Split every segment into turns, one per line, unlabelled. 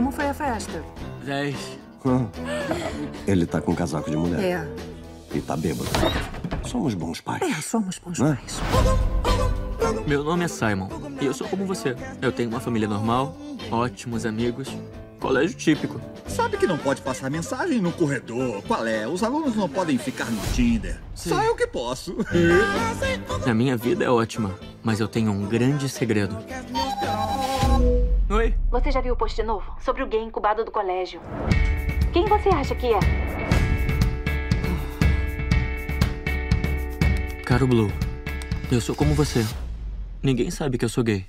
Como foi a festa?
10.
Ele tá com um casaco de mulher.
É.
E tá bêbado. Somos bons pais.
É, somos bons
Não é?
pais.
Meu nome é Simon. E eu sou como você. Eu tenho uma família normal, ótimos amigos, colégio típico.
Sabe que não pode passar mensagem no corredor? Qual é? Os alunos não podem ficar no Tinder. Só eu que posso.
A minha vida é ótima, mas eu tenho um grande segredo. Oi?
Você já viu o post novo? Sobre o gay incubado do colégio. Quem você acha que é?
Caro Blue, eu sou como você. Ninguém sabe que eu sou gay.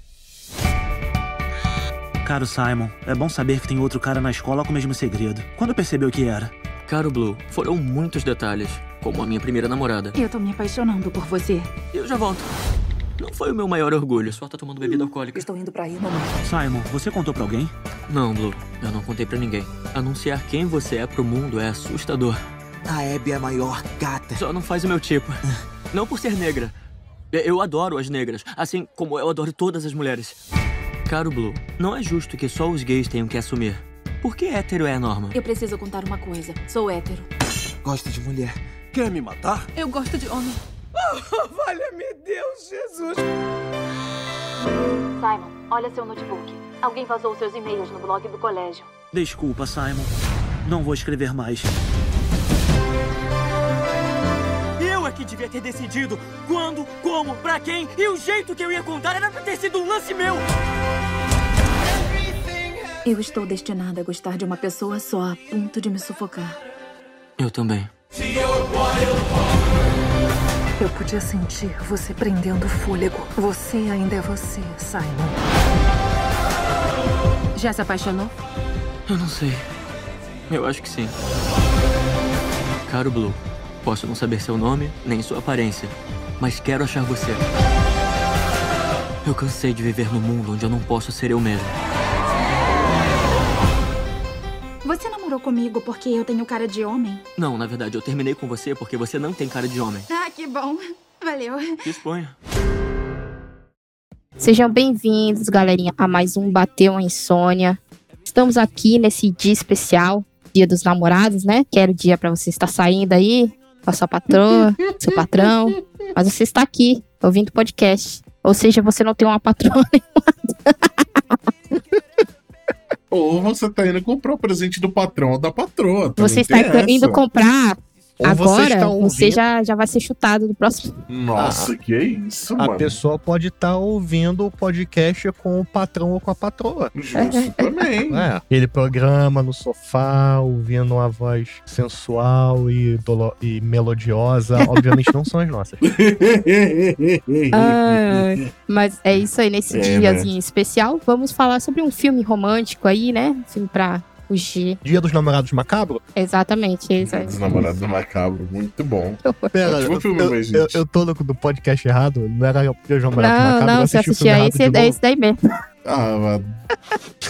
Caro Simon, é bom saber que tem outro cara na escola com o mesmo segredo. Quando percebeu que era?
Caro Blue, foram muitos detalhes, como a minha primeira namorada.
Eu tô me apaixonando por você.
Eu já volto. Não foi o meu maior orgulho, só tá tomando bebida alcoólica.
Estou indo pra aí, mamãe.
Simon, você contou pra alguém?
Não, Blue, eu não contei pra ninguém. Anunciar quem você é pro mundo é assustador.
A Abby é a maior gata.
Só não faz o meu tipo. Não por ser negra. Eu adoro as negras, assim como eu adoro todas as mulheres. Caro Blue, não é justo que só os gays tenham que assumir. Por que hétero é a norma?
Eu preciso contar uma coisa. Sou hétero.
Gosta de mulher.
Quer me matar?
Eu gosto de homem.
Valha-me Deus, Jesus.
Simon, olha seu notebook. Alguém vazou seus e-mails no blog do colégio.
Desculpa, Simon. Não vou escrever mais.
Eu é que devia ter decidido quando, como, pra quem e o jeito que eu ia contar era pra ter sido um lance meu.
Eu estou destinada a gostar de uma pessoa só, a ponto de me sufocar.
Eu também.
Eu podia sentir você prendendo o fôlego. Você ainda é você, Simon.
Já se apaixonou?
Eu não sei. Eu acho que sim. Caro Blue, posso não saber seu nome, nem sua aparência, mas quero achar você. Eu cansei de viver num mundo onde eu não posso ser eu mesmo.
Namorou comigo porque eu tenho cara de homem?
Não, na verdade, eu terminei com você porque você não tem cara de homem.
Ah, que bom. Valeu.
Disponha.
Sejam bem-vindos, galerinha, a mais um Bateu a Insônia. Estamos aqui nesse dia especial, Dia dos Namorados, né? Que era o dia pra você estar saindo aí com a sua patroa, seu patrão. Mas você está aqui, ouvindo o podcast. Ou seja, você não tem uma patroa
Ou você tá indo comprar o presente do patrão ou da patroa.
Você está indo comprar
Ou você
agora, você
ouvindo-
já, já vai ser chutado do próximo.
Nossa, que é isso,
A
mano.
pessoa pode estar ouvindo o podcast com o patrão ou com a patroa.
Justo também.
É, aquele programa no sofá, ouvindo uma voz sensual e, dolo- e melodiosa. Obviamente não são as nossas.
Ai, mas é isso aí, nesse
É,
diazinho especial, vamos falar sobre um filme romântico aí, né? Um filme pra fugir.
Dia dos Namorados Macabro?
Exatamente, é isso aí.
Os namorados do macabro, muito bom.
Pera, eu,
filme,
eu,
mas,
eu,
gente.
eu tô no do podcast errado? Não era Dia dos Namorados
Não,
Macabro?
não,
eu
você
assisti o
aí,
errado
esse, é esse daí mesmo.
Ah, mano.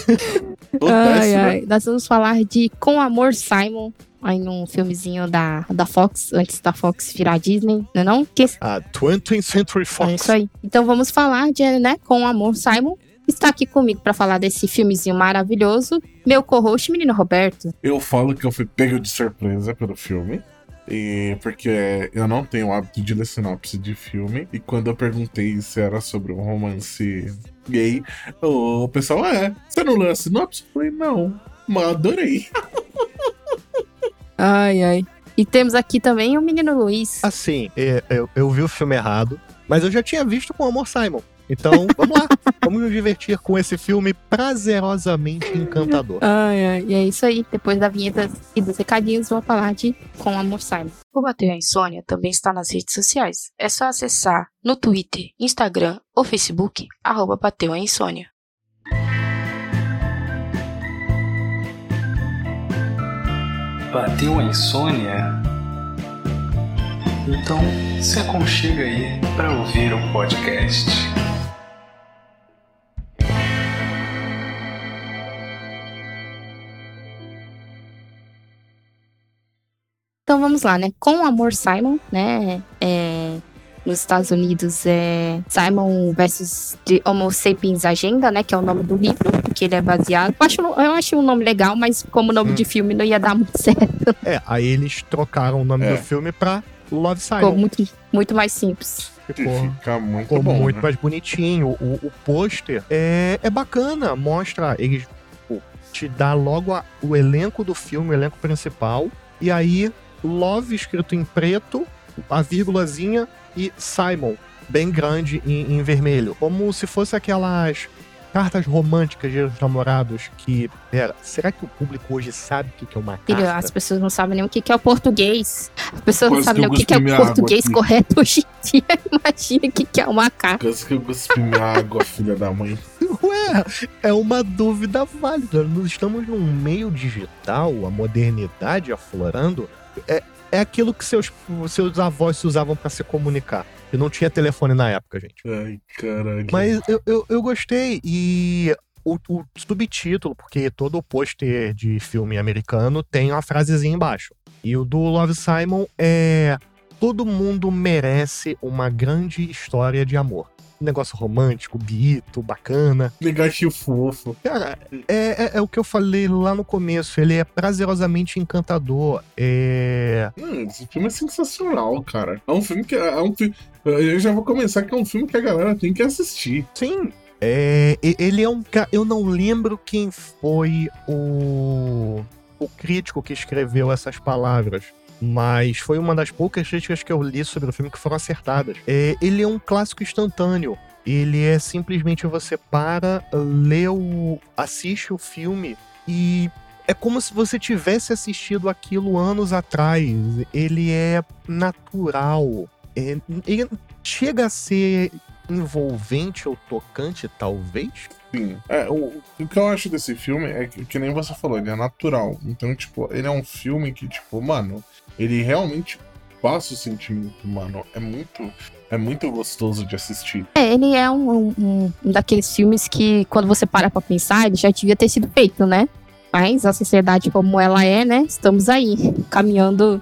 Ai, ai. Nós vamos falar de Com Amor Simon, aí num filmezinho da, da Fox, antes da Fox virar Disney, não é não? Que
Ah, 20th Century
É
Fox.
isso aí. Então vamos falar de, né, Com Amor Simon. Está aqui comigo para falar desse filmezinho maravilhoso, meu co-host, menino Roberto.
Eu falo que eu fui pego de surpresa pelo filme. E porque eu não tenho o hábito de ler sinopse de filme. E quando eu perguntei se era sobre um romance gay, o pessoal, é, você não leu a sinopse? Eu falei, não, mas adorei.
Ai, ai. E temos aqui também o menino Luiz.
Assim, é, eu, eu vi o filme errado, mas eu já tinha visto com o Amor Simon. Então, vamos lá. vamos nos divertir com esse filme prazerosamente encantador.
Ai, ai. E é isso aí. Depois da vinheta e dos recadinhos, vou falar de Com Amor Simon. O Bateu a Insônia também está nas redes sociais. É só acessar no Twitter, Instagram ou Facebook, arroba Bateu a Insônia.
Bateu a insônia? Então se aconchega aí para ouvir o podcast.
Vamos lá, né? Com Amor Simon, né? É, nos Estados Unidos é Simon versus The Homo Sapiens Agenda, né? Que é o nome do livro, que ele é baseado. Eu acho, eu acho um nome legal, mas como nome
Hum.
de filme não ia dar muito certo.
É, aí eles trocaram o nome
É.
do filme pra Love
Ficou
Simon.
muito, muito mais simples.
Ficou,
Fica muito
ficou
bom.
muito
né?
mais bonitinho. O, o pôster é, é bacana, mostra, eles pô, te dá logo a- o elenco do filme, o elenco principal, e aí Love escrito em preto, a vírgulazinha e Simon, bem grande em, em vermelho. Como se fosse aquelas cartas românticas de namorados que. Pera, será que o público hoje sabe o que é uma
Filho,
carta?
as pessoas não sabem nem o que é o português. As pessoas não sabem nem o que é o português correto hoje em dia. Imagina o que que é uma carta.
Quase que eu cuspi minha água, filha da mãe.
Ué, é uma dúvida válida. Nós estamos num meio digital, a modernidade aflorando. É, é aquilo que seus, seus avós se usavam para se comunicar. E não tinha telefone na época, gente.
Ai, caralho.
Mas eu, eu, eu gostei. E o, o subtítulo, porque todo o pôster de filme americano tem uma frasezinha embaixo. E o do Love Simon é. Todo mundo merece uma grande história de amor. Negócio romântico, bonito, bacana.
Negatinho fofo.
Cara, é, é, é o que eu falei lá no começo. Ele é prazerosamente encantador. É.
Hum, esse filme é sensacional, cara. É um filme que. É um filme. Eu já vou começar que é um filme que a galera tem que assistir.
Sim. É, ele é um cara. Eu não lembro quem foi o. o crítico que escreveu essas palavras. Mas foi uma das poucas críticas que eu li sobre o filme que foram acertadas. É, ele é um clássico instantâneo. Ele é simplesmente você para, lê o. assiste o filme e é como se você tivesse assistido aquilo anos atrás. Ele é natural. É, ele chega a ser envolvente ou tocante, talvez.
Sim. É, o, o que eu acho desse filme é que, que nem você falou, ele é natural. Então, tipo, ele é um filme que, tipo, mano, ele realmente passa o sentimento, mano. É muito. É muito gostoso de assistir.
É, ele é um, um- um daqueles filmes que, quando você para pra pensar, ele já devia ter sido feito, né? Mas a sociedade como ela é, né? Estamos aí, caminhando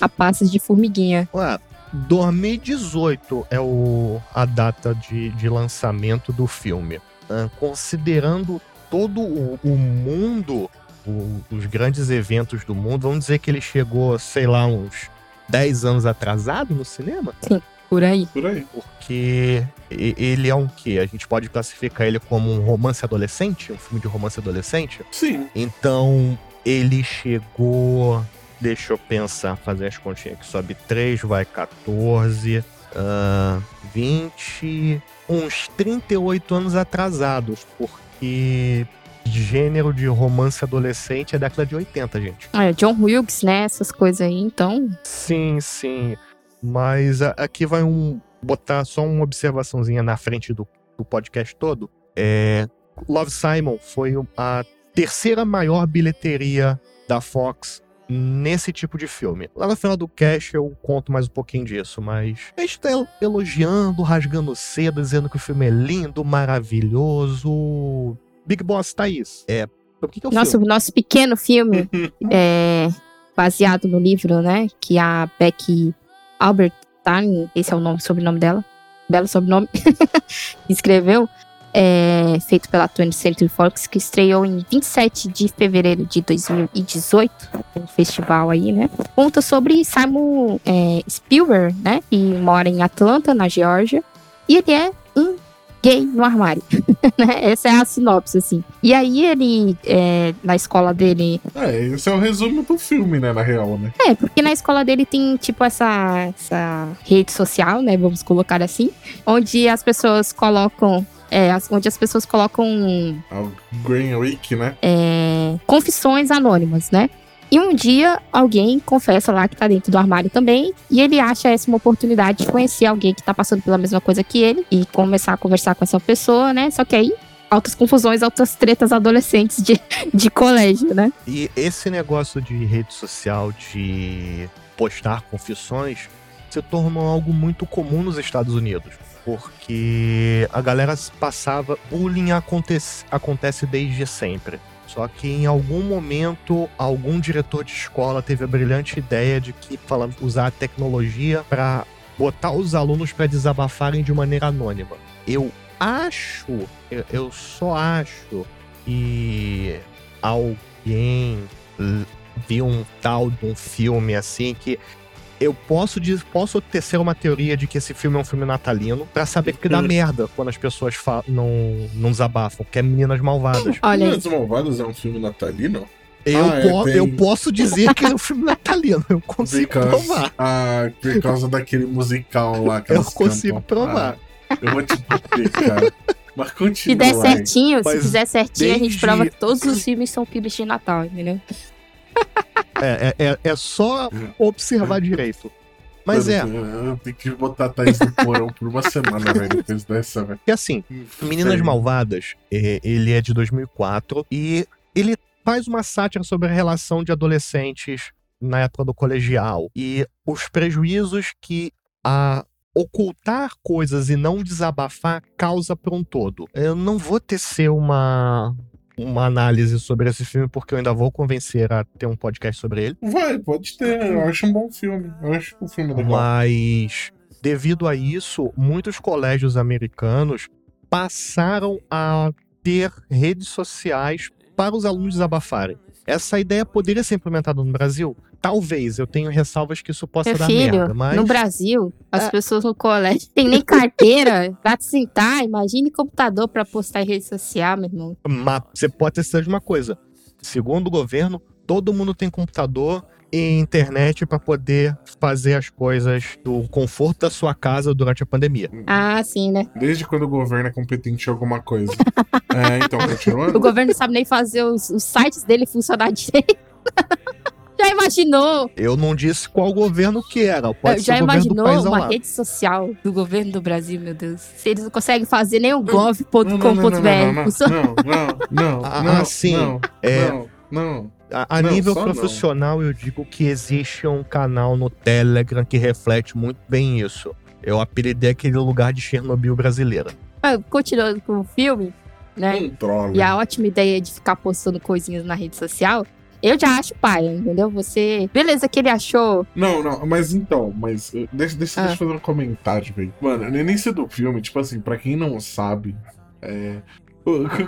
a passos de formiguinha.
Ué, 2018 é o, a data de, de lançamento do filme. Ah, considerando todo o, o mundo, o- os grandes eventos do mundo, vamos dizer que ele chegou, sei lá, uns 10 anos atrasado no cinema?
Sim, por aí.
Por aí.
Porque ele é um quê? A gente pode classificar ele como um romance adolescente? Um filme de romance adolescente?
Sim.
Então, ele chegou. Deixa eu pensar, fazer as continhas aqui. Sobe 3, vai 14, ah, 20. Uns 38 anos atrasados, porque gênero de romance adolescente é década de 80, gente.
É, John Wilkes, né? Essas coisas aí, então.
Sim, sim. Mas aqui vai um. Botar só uma observaçãozinha na frente do, do podcast todo. É, Love Simon foi a terceira maior bilheteria da Fox nesse tipo de filme. Lá no final do cast eu conto mais um pouquinho disso, mas a gente tá el- elogiando, rasgando seda, dizendo que o filme é lindo, maravilhoso. Big Boss Thaís, é. O que, que é o
Nosso,
filme?
nosso pequeno filme é baseado no livro, né? Que a Becky Albertine, esse é o nome, sobrenome dela, belo sobrenome, escreveu, é, feito pela 20th Century Fox, que estreou em 27 de fevereiro de 2018, um festival aí, né? Conta sobre Simon é, Spielberg, né? Que mora em Atlanta, na Geórgia, e ele é um gay no armário. né? Essa é a sinopse, assim. E aí ele, é, na escola dele,
É, esse é o resumo do filme, né, na real, né?
é, porque na escola dele tem, tipo, essa, essa rede social, né? Vamos colocar assim. Onde as pessoas colocam. É, onde as pessoas colocam
A Green Week, né?
é, confissões anônimas, né? E um dia alguém confessa lá que tá dentro do armário também. E ele acha essa uma oportunidade de conhecer alguém que tá passando pela mesma coisa que ele. E começar a conversar com essa pessoa, né? Só que aí. Altas confusões, altas tretas adolescentes de, de colégio, né?
E esse negócio de rede social, de postar confissões, se tornou algo muito comum nos Estados Unidos. Porque a galera passava. Bullying acontece, acontece desde sempre. Só que em algum momento, algum diretor de escola teve a brilhante ideia de que falando, usar a tecnologia para botar os alunos para desabafarem de maneira anônima. Eu acho, eu, eu só acho que alguém viu um tal de um filme assim que eu posso, diz- posso tecer uma teoria de que esse filme é um filme natalino pra saber que dá merda quando as pessoas não, não desabafam, que é Meninas Malvadas.
Olha.
Meninas Malvadas é um filme natalino?
Eu,
Ah, é,
po-
tem-
eu posso dizer que é um filme natalino, eu consigo
Because-
provar.
Ah, por causa daquele musical lá que
Eu consigo
cantam.
provar.
Ah, eu vou te dizer, cara. Mas
Se
continua.
der
vai.
certinho, se fizer certinho, a gente
desde-
prova que todos os filmes são filmes de Natal, entendeu?
É, é, é, é só observar direito. Mas é,
eu tenho que botar a Thaís no porão por uma semana, velho, depois dessa, velho.
que assim, Meninas
Sério.
Malvadas, é, ele é de 2004 e ele faz uma sátira sobre a relação de adolescentes na época do colegial e os prejuízos que a ocultar coisas e não desabafar causa para um todo. Eu não vou tecer uma uma análise sobre esse filme porque eu ainda vou convencer a ter um podcast sobre ele.
Vai, pode ter. Eu acho um bom filme. Eu acho o filme legal.
Mas, devido a isso, muitos colégios americanos passaram a ter redes sociais para os alunos desabafarem. Essa ideia poderia ser implementada no Brasil? Talvez, eu tenho ressalvas que isso possa
Meu
dar
filho,
merda, mas...
no Brasil, as
É.
pessoas no colégio tem nem carteira pra te sentar. Imagine computador pra postar em rede social, meu irmão.
Mas você pode ter certeza de uma coisa. Segundo o governo, todo mundo tem computador e internet para poder fazer as coisas do conforto da sua casa durante a pandemia.
Ah, sim, né?
Desde quando o governo é competente em alguma coisa. é, então,
O
continuando.
governo não sabe nem fazer os, os sites dele funcionar direito. Já imaginou?
Eu não disse qual governo que era. Pode
Já
ser o governo do
imaginou uma
lado.
rede social do governo do Brasil, meu Deus? Se eles não conseguem fazer nem o
Não, não, não,
gov.com.br.
não, não, não, não,
Ah,
não,
sim.
não,
É.
não, não.
A, a
Não,
nível
só não.
profissional, eu digo que existe um canal no Telegram que reflete muito bem isso. Eu apelidei aquele lugar de Chernobyl brasileira.
Ah, Continuando com o filme, né?
Troll.
E a ótima ideia de ficar postando coisinhas na rede social, eu já acho paia, entendeu? Você. Beleza, que ele achou.
Não, não, mas então, mas eh, deixa, deixa,
Ah.
deixa eu fazer um comentário, velho. Mano, no início do filme, tipo assim, pra quem não sabe, é.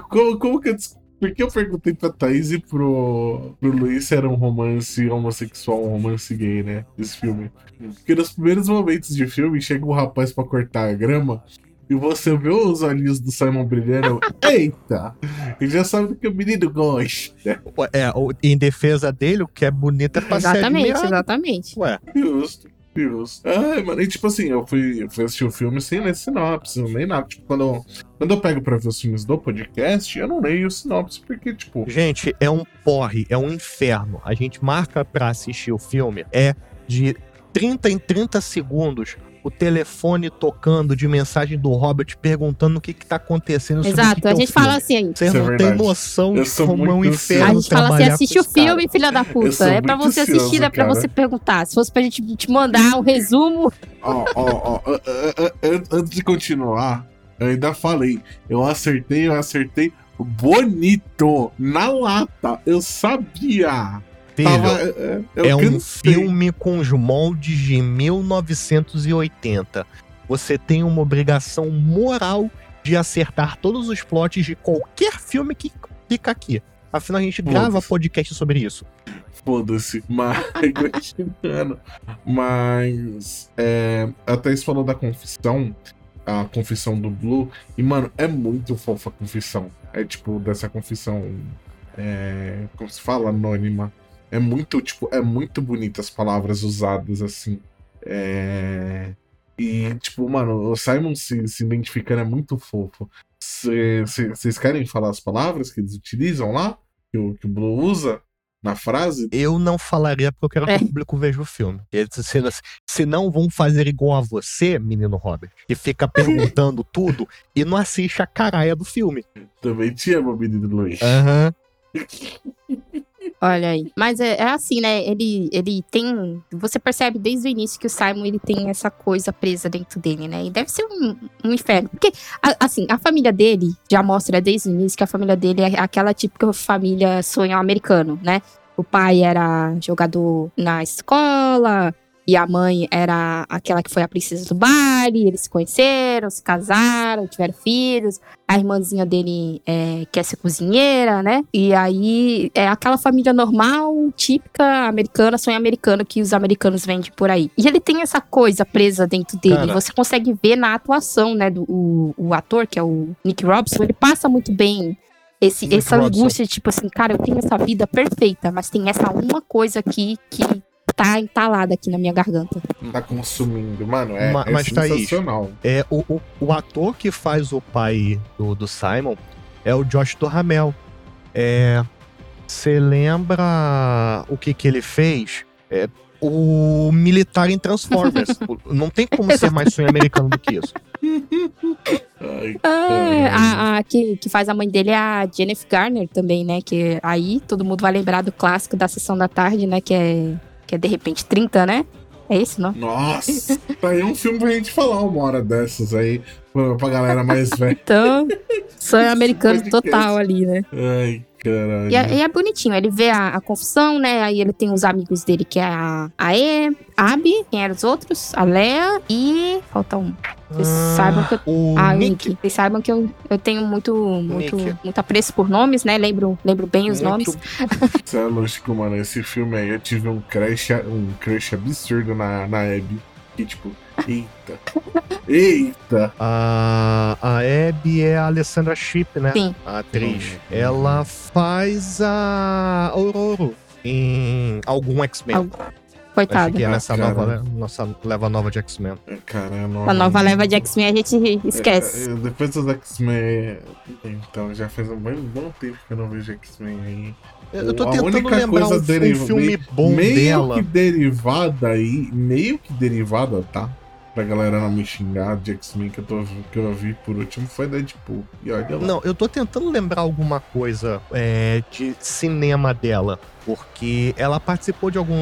Como, como que eu. Des- Por que eu perguntei pra Thaís e pro, pro Luiz se era um romance homossexual, um romance gay, né? Esse filme. Porque nos primeiros momentos de filme, chega um rapaz pra cortar a grama e você vê os olhinhos do Simon brilhando. Eita! Ele já sabe do que o menino gosta.
É, em defesa dele, o que é bonito é pra ser
Exatamente, exatamente.
Ué,
Justo, justo. Ai, mano, e tipo assim, eu fui, eu fui assistir o filme sem ler sinopse, nem nada. Tipo, quando eu, quando eu pego pra ver os filmes do podcast, eu não leio sinopse, porque, tipo,
gente, é um porre, é um inferno. A gente marca pra assistir o filme, é de 30 em 30 segundos o telefone tocando de mensagem do Robert perguntando o que que tá acontecendo sobre o que
Exato.
que
A
é o
gente
filme.
fala assim.
É
não têm
verdade.
noção
Eu
de como é um inferno
A gente fala assim: assiste o filme, filha da puta. É pra você assistir,
ansioso,
não é pra você perguntar. Se fosse pra gente te mandar um resumo.
ó, ó, ó, ó, ó, ó, an- antes de continuar, eu ainda falei, eu acertei, eu acertei bonito, na lata, eu sabia. Tava, é, eu
é um filme com os moldes de 1980. Você tem uma obrigação moral de acertar todos os plots de qualquer filme que fica aqui. Afinal, a gente grava podcast sobre isso.
Foda-se, mas. Mas é, a Thaís falou da confissão, a confissão do Blue, e mano, é muito fofa a confissão. É tipo, dessa confissão. É, como se fala? Anônima. É muito, tipo, é muito bonita as palavras usadas assim. É, e, tipo, mano, o Simon se, se identificando é muito fofo. Vocês querem falar as palavras que eles utilizam lá? Que o, que o Blue usa na frase?
Eu não falaria porque eu quero que
É.
o público veja o filme. Eles, se, se não vão fazer igual a você, menino Robert, que fica perguntando tudo e não assiste a caralha do filme.
Também te amo, menino Luiz.
Aham.
Olha aí. Mas é, é assim, né? Ele, ele tem. Você percebe desde o início que o Simon ele tem essa coisa presa dentro dele, né? E deve ser um, um inferno. Porque, a- assim, a família dele já mostra desde o início que a família dele é aquela típica família sonho americano, né? O pai era jogador na escola, e a mãe era aquela que foi a princesa do baile, eles se conheceram, se casaram, tiveram filhos. A irmãzinha dele é, quer ser cozinheira, né? E aí é aquela família normal, típica americana, sonho americano que os americanos vendem por aí. E ele tem essa coisa presa dentro dele.
Cara.
Você consegue ver na atuação, né? Do o, o ator, que é o Nick Robson, ele passa muito bem esse, essa
Robson.
angústia, tipo assim, cara, eu tenho essa vida perfeita, mas tem essa uma coisa aqui que tá entalada aqui na minha garganta.
Tá consumindo. Mano, é,
Ma-
é
mas, Thaís,
sensacional.
É, o, o, o ator que faz o pai do, do Simon é o Josh Duhamel. É. Você lembra o que que ele fez? É, o militar em Transformers. Não tem como ser mais sonho americano do que isso.
Ai, caralho.
a, a que, que faz a mãe dele é a Jennifer Garner também, né? Que aí todo mundo vai lembrar do clássico da sessão da tarde, né? Que é, que é de repente 30, né? É esse, não?
Nossa, tá aí um filme pra gente falar uma hora dessas aí, pra, pra galera mais velha.
Então, sonho americano total ali, né?
Ai, caralho.
E é, e é bonitinho, ele vê a, a confusão, né? Aí ele tem os amigos dele, que é a, a E, a Abby, quem eram os outros? A Lea e. Falta um. Vocês
Ah,
saibam que eu.
O
Ah,
Nick.
Nick. Vocês saibam que eu, eu tenho muito, muito,
Nick.
muito apreço por nomes, né? Lembro, lembro bem os
Muito
nomes.
Você é lógico, mano. Esse filme aí eu tive um crush, um crush absurdo na, na Abby. Que tipo, eita. Eita!
A, a Abby é a Alessandra Shipp, né?
Sim.
A atriz.
Hum.
Ela faz a Aurora em algum X-Men.
Al-
Acho
Coitado.
que é nessa nova, nossa leva nova de X-Men.
Caramba.
A nova leva de X-Men a gente esquece.
É, é, depois dos X-Men. Então, já faz um bom, tempo que eu não vejo X-Men aí.
Eu tô
A
tentando
única
lembrar
coisa
um, um
deriva-
filme
meio-
bom
meio
dela.
que derivada aí, meio que derivada, tá? Pra galera não me xingar de X-Men que eu, tô, que eu vi por último foi Deadpool. E olha lá.
Não, eu tô tentando lembrar alguma coisa é, de cinema dela, porque ela participou de algum,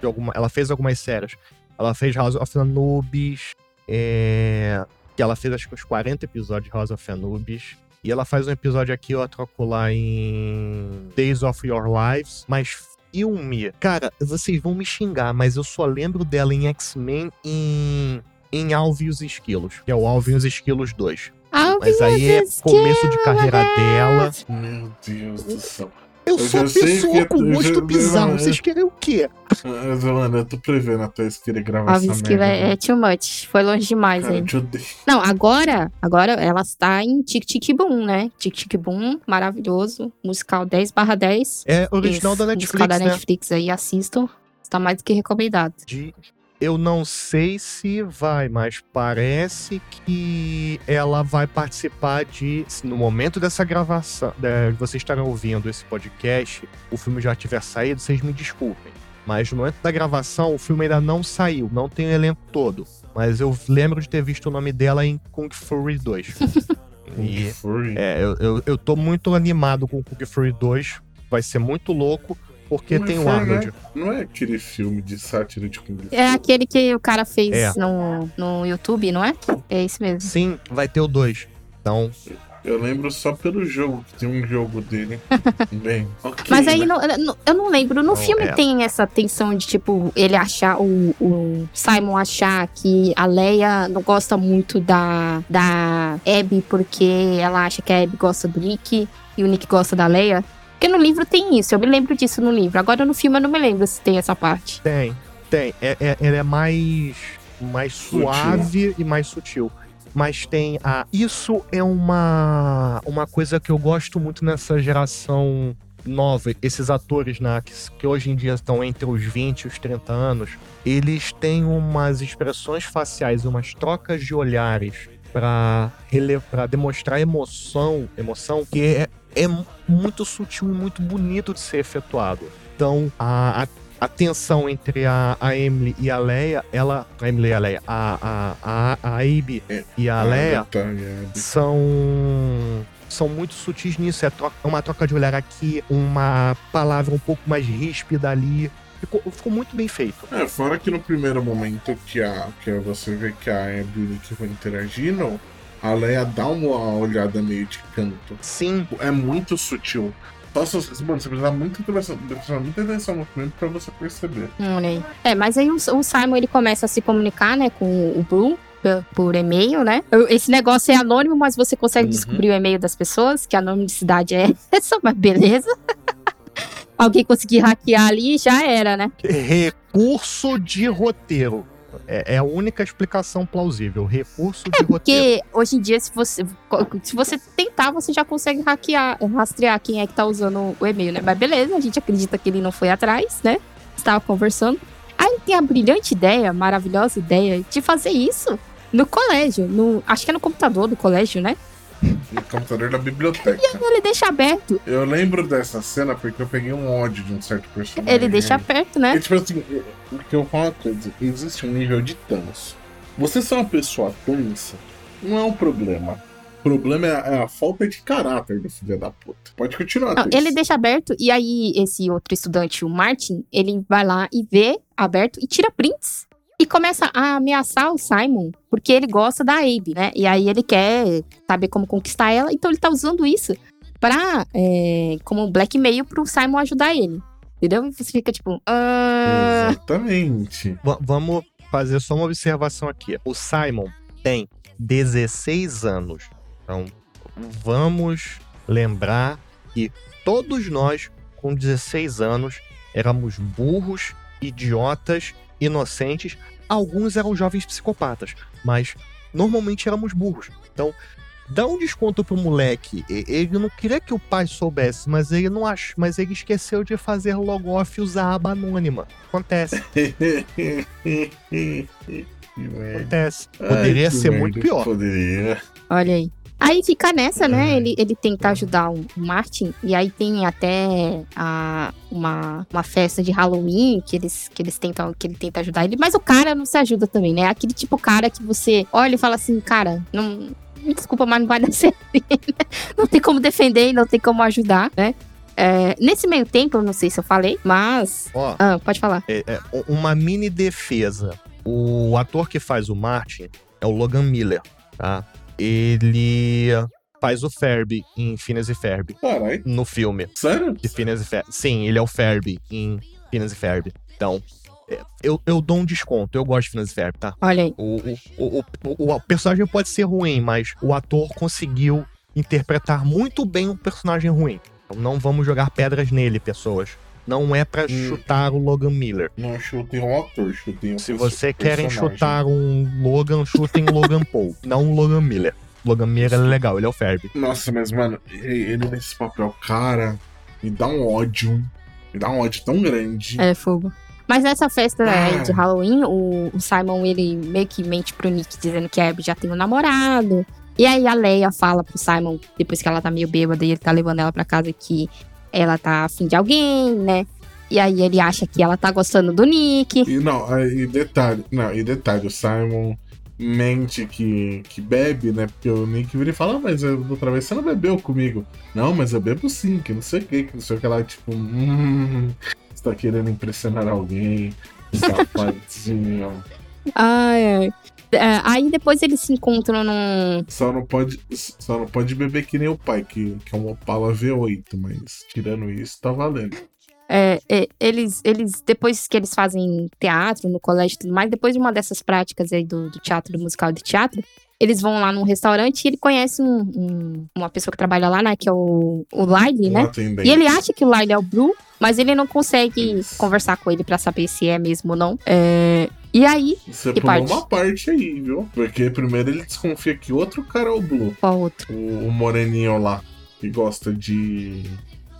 de alguma, ela fez algumas séries. Ela fez House of Anubis, é, que ela fez acho que uns 40 episódios de House of Anubis. E ela faz um episódio aqui, outro lá em Days of Your Lives, mas filme, cara, vocês vão me xingar, mas eu só lembro dela em X-Men em em Alvin e os Esquilos, que é o Alvin e os Esquilos 2. Mas aí é começo de carreira dela.
Meu Deus do céu.
Eu,
Eu
sou
sei
pessoa
que-
com
eu
gosto bizarro.
eu-
Vocês querem o quê?
Mas, mano, eu tô prevendo até eles querer gravar
Alves
essa
que
merda.
é, é too much. Foi longe demais
Cara, odeio.
Não, agora, agora ela está em Tic Tic Boom, né? Tic Tic Boom, maravilhoso. Musical 10 barra 10.
É original da
Musical
Netflix,
da
né?
Netflix aí, assistam. Está mais do que recomendado.
De- Eu não sei se vai, mas parece que ela vai participar de. No momento dessa gravação, de vocês estarem ouvindo esse podcast, o filme já tiver saído, vocês me desculpem. Mas no momento da gravação, o filme ainda não saiu, não tem o elenco todo. Mas eu lembro de ter visto o nome dela em Kung Fury 2. e
Fury.
é, eu, eu, eu tô muito animado com o Kung Fury 2. Vai ser muito louco, porque
Mas
tem o
foi,
Arnold.
né? Não é aquele filme de sátira de Kung Fu.
É aquele que o cara fez
É.
no, no YouTube, não é? É isso mesmo.
Sim, vai ter o 2. Então,
Eu lembro só pelo jogo, que tem um jogo dele. Bem, ok.
Mas aí
né?
não- eu não- eu não lembro. No
Não,
filme
é.
tem essa tensão de, tipo, ele achar, o, o Simon achar que a Leia não gosta muito da, da Abby porque ela acha que a Abby gosta do Nick e o Nick gosta da Leia. Porque no livro tem isso, eu me lembro disso no livro. Agora no filme eu não me lembro se tem essa parte.
tem, tem. É, é, ela é mais, mais
Sutil.
suave e mais sutil. Mas tem a. Isso é uma, uma coisa que eu gosto muito nessa geração nova. Esses atores na, que, que hoje em dia estão entre os 20 e os 30 anos, eles têm umas expressões faciais, umas trocas de olhares para demonstrar emoção, emoção que é, é muito sutil e muito bonito de ser efetuado. Então, a, a, a tensão entre a, a Emily e a Leia, ela. A Emily e a Leia, a, a, a, a Abby
É.
e a
Ah,
Leia
tá, é.
são são muito sutis nisso. É troca- é uma troca de olhar aqui, uma palavra um pouco mais ríspida ali. Ficou, ficou muito bem feito.
É, fora que no primeiro momento que, a, que você vê que a Abby e o Nick vão interagindo, a Leia dá uma olhada meio de canto.
Sim,
É muito sutil. Só se, mano, você precisa muito prestar muita atenção no filme pra você perceber.
Aí. É, mas aí o, o Simon ele começa a se comunicar, né, com o Blue por, e-mail, né? Esse negócio é anônimo, mas você consegue
Uhum.
descobrir o e-mail das pessoas, que a anonimidade é essa, mas beleza. Alguém conseguir hackear ali, já era, né?
Recurso de roteiro. É, é a única explicação plausível. Recurso de roteiro.
Porque hoje em dia, se você, se você tentar, você já consegue hackear, rastrear quem é que tá usando o e-mail, né? Mas beleza, a gente acredita que ele não foi atrás, né? Estava conversando. Aí tem a brilhante ideia, maravilhosa ideia, de fazer isso no colégio. No, acho que é no computador do colégio, né?
No computador da biblioteca.
Ele deixa aberto.
Eu lembro dessa cena porque eu peguei um ódio de um certo personagem.
Ele deixa aberto, né?
E, tipo assim, porque eu falo uma coisa, existe um nível de tanso. Você ser uma pessoa tansa não é um problema. O problema é a, é a falta de caráter do filho da puta. Pode continuar,
Não, ele deixa aberto e aí esse outro estudante, o Martin, ele vai lá e vê aberto e tira prints. E começa a ameaçar o Simon, porque ele gosta da Abe, né? E aí ele quer saber como conquistar ela, então ele tá usando isso pra, é, como blackmail pro Simon ajudar ele. Entendeu? E você fica tipo, ah,
Exatamente.
Va- vamos fazer só uma observação aqui. O Simon tem 16 anos. Então, vamos lembrar que todos nós, com 16 anos, éramos burros, idiotas, inocentes. Alguns eram jovens psicopatas, mas normalmente éramos burros. Então, dá um desconto pro moleque. E- Ele não queria que o pai soubesse, mas ele não ach... mas ele esqueceu de fazer logoff e usar a aba anônima. Acontece. Acontece. Poderia
Ai,
ser muito pior.
Poderia.
olha aí. Aí fica nessa, né? Ele, ele tenta ajudar o Martin. E aí tem até a, uma, uma festa de Halloween que eles, que eles tentam, que ele tenta ajudar ele. Mas o cara não se ajuda também, né? Aquele tipo cara que você olha e fala assim, cara, não. Me desculpa, mas não vai dar certo. não tem como defender e não tem como ajudar, né? É, nesse meio tempo, eu não sei se eu falei, mas.
Ó,
Ah, pode falar.
é- é uma mini defesa. O ator que faz o Martin é o Logan Miller, tá? Ele faz o Ferb em Phineas e Ferb
Caralho.
no filme
Sério?
de Phineas e Ferb. Sim, ele é o Ferb em Phineas e Ferb. Então, é, eu, eu dou um desconto. Eu gosto de Phineas e Ferb, tá?
Olha aí.
O, o, o, o, o personagem pode ser ruim, mas o ator conseguiu interpretar muito bem um personagem ruim. Então não vamos jogar pedras nele, pessoas. Não é pra
Hum.
chutar o Logan Miller.
Não chutem um ator, chutem um
Se você querem
personagem.
chutar um Logan, chutem Logan Paul, não um Logan Miller. Logan Miller é legal, ele é o Ferb.
Nossa, mas, mano, ele nesse papel, cara, me dá um ódio. Me dá um ódio tão grande.
É, fogo. Mas nessa festa né,
Ah.
de Halloween, o, o Simon, ele meio que mente pro Nick, dizendo que a Abby já tem um namorado. E aí a Leia fala pro Simon, depois que ela tá meio bêbada e ele tá levando ela pra casa, que ela tá afim de alguém, né? E aí ele acha que ela tá gostando do Nick.
E não, e detalhe, não, e detalhe, o Simon mente que, que bebe, né? Porque o Nick vira e fala, ah, mas eu, outra vez você não bebeu comigo. Não, mas eu bebo sim, que não sei o que, que não sei o que lá, tipo, hum, você tá querendo impressionar alguém, safadinho.
Ai, ai. É, aí depois eles se encontram num.
Só não pode, só não pode beber que nem o pai, que, que é um Opala V8, mas tirando isso, tá valendo.
é, é, eles, eles, depois que eles fazem teatro no colégio e tudo mais, depois de uma dessas práticas aí do, do teatro, do musical de teatro, eles vão lá num restaurante e ele conhece um- um- uma pessoa que trabalha lá, né? Que é o, o Lyle, né?
atendente.
E ele acha que o Lyle é o Blue, mas ele não consegue conversar com ele pra saber se é mesmo ou não. É, e aí,
Você pulou
parte?
uma parte aí, viu? Porque primeiro ele desconfia que outro cara é o Blue.
qual outro?
O, o moreninho lá, que gosta de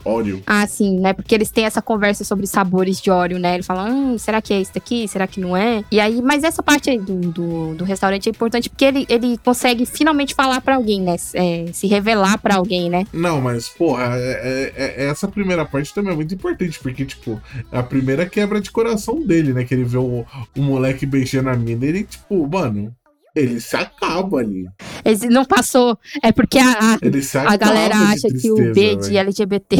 Oreo.
Ah, sim, né? Porque eles têm essa conversa sobre sabores de óleo, né? Ele fala, hum, será que é esse daqui? Será que não é? E aí, mas essa parte aí do, do, do restaurante é importante porque ele, ele consegue finalmente falar pra alguém, né? É, se revelar pra alguém, né?
Não, mas, porra, é- é- é- essa primeira parte também é muito importante, porque, tipo, é a primeira quebra de coração dele, né? Que ele vê o, o moleque beijando a mina, ele, tipo, mano, ele se acaba ali.
Esse não passou. É porque a, a,
Ele se
a galera acha que o
tristeza,
B de. LGBT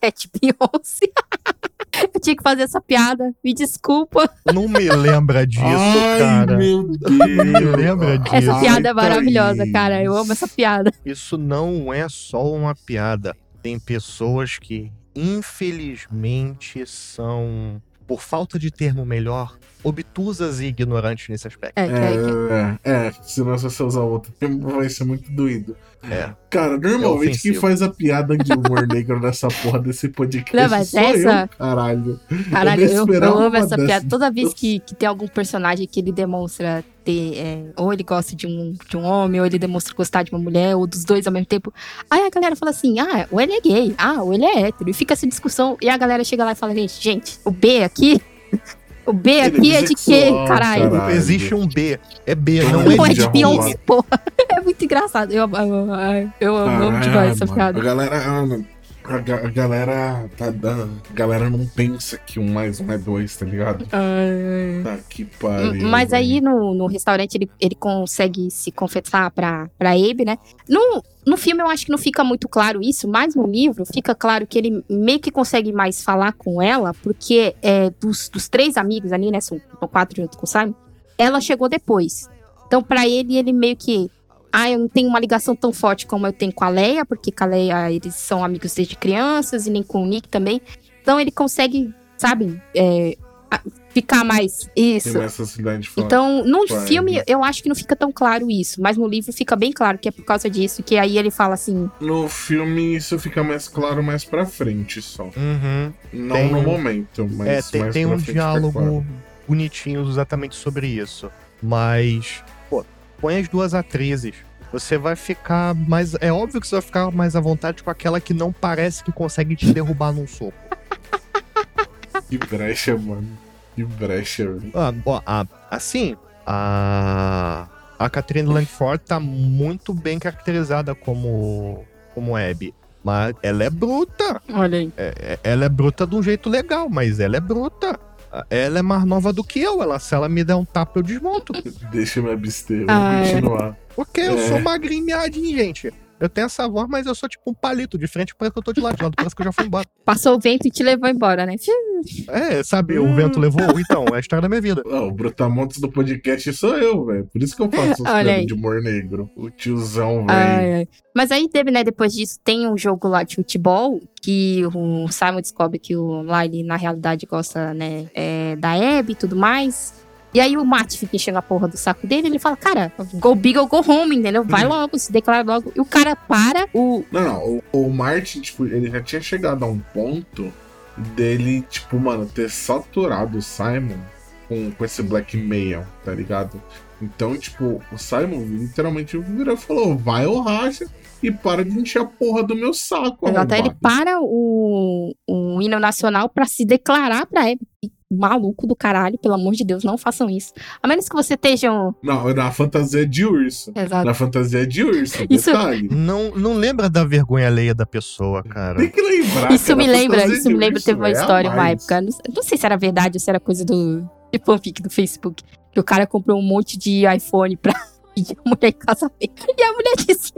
é de Beyoncé. Eu tinha que fazer essa piada. Me desculpa.
Não me lembra disso,
Ai,
cara.
meu
Não me
Deus.
lembra disso.
Essa
Ai,
piada é maravilhosa,
Thaís.
cara. Eu amo essa piada.
Isso não é só uma piada. tem pessoas que, infelizmente, são, por falta de termo melhor, obtusas e ignorantes nesse aspecto.
É, é,
É, é, é, senão se você usar outro termo vai ser muito doído.
É.
Cara, normalmente quem
ofensivo.
faz a piada de humor negro nessa porra desse podcast
Não, mas
sou
essa-
eu, caralho.
Caralho, eu,
esperava
eu amo essa
dessa.
piada. Toda vez que, que tem algum personagem que ele demonstra ter. é, ou ele gosta de um, de um homem, ou ele demonstra gostar de uma mulher, ou dos dois ao mesmo tempo. Aí a galera fala assim: ah, ou ele é gay, ah, ou ele é hétero. E fica essa discussão. E a galera chega lá e fala: gente, gente, o B aqui. O B aqui é de quê, caralho?
caralho. Existe um B. É B,
Não,
não,
é
é
de Beyoncé, porra. É muito engraçado. Eu, eu, eu, eu amo demais essa piada.
A galera. A, ga- a galera tá. A galera não pensa que um mais um é dois, tá ligado? Tá que pariu.
Mas aí no, no restaurante ele, ele consegue se confessar pra, pra Abe, né? No, no filme eu acho que não fica muito claro isso, mas no livro fica claro que ele meio que consegue mais falar com ela, porque é, dos, dos três amigos ali, né? São, são quatro junto com o Simon, ela chegou depois. Então pra ele, ele meio que. Ah, eu não tenho uma ligação tão forte como eu tenho com a Leia, porque com a Leia eles são amigos desde crianças, e nem com o Nick também. Então ele consegue, sabe, é, ficar mais. Isso. Então, no filme, eu acho que não fica tão claro isso, mas no livro fica bem claro que é por causa disso, que aí ele fala assim,
No filme isso fica mais claro mais pra frente só.
Uhum.
Não
Tem
no
um-
momento, mas
é, tem,
mais
tem
pra
um diálogo
claro.
bonitinho exatamente sobre isso. Mas, põe as duas atrizes. Você vai ficar mais. É óbvio que você vai ficar mais à vontade com aquela que não parece que consegue te derrubar num soco.
Que brecha, mano. Que brecha, velho.
Ah, ó, a- assim, a. A Catherine Langford tá muito bem caracterizada como. como Abby. Mas ela é bruta.
Olha aí.
ela é bruta de um jeito legal, mas ela é bruta. Ela é mais nova do que eu. Ela, se ela me der um tapa, eu desmonto.
Deixa eu me abster, vou
Ah, é.
continuar.
Porque eu
É.
sou magrinho e miadinho, gente. Eu tenho essa voz, mas eu sou tipo um palito. De frente parece que eu tô de lado, de lado parece que eu já fui embora.
passou o vento e te levou embora, né?
É, sabe, o vento levou. Então, é a história da minha vida.
Ah, o Brutamontes do podcast sou eu, velho. Por isso que eu faço os de humor negro. O tiozão, velho.
Mas aí teve, né, depois disso, tem um jogo lá de futebol que o Simon descobre que o Lyle, na realidade, gosta, né, é, da Abby e tudo mais. E aí o Matt fica enchendo a porra do saco dele ele fala, cara, go big ou go home, entendeu? Vai logo, se declara logo. E o cara para, o...
Não, não. O, o Martin, tipo, ele já tinha chegado a um ponto dele, tipo, mano, ter saturado o Simon com, com esse blackmail, tá ligado? Então, tipo, o Simon literalmente virou e falou: vai ou racha e para de encher a porra do meu saco.
Até ele
arrombado."
para o, o hino nacional pra se declarar pra Abby. Maluco do caralho, pelo amor de Deus, não façam isso. A menos que você esteja um...
Não, na fantasia de urso.
Exato.
Na fantasia de urso,
Isso-
detalhe.
Não, não lembra da vergonha alheia da pessoa, cara.
Tem que lembrar.
Isso
cara,
me lembra, isso me lembra,
urso
teve uma
é a
história, uma época, não, não sei se era verdade ou se era coisa do de fanfic do Facebook, que o cara comprou um monte de iPhone pra pedir a mulher em casamento, e a mulher disse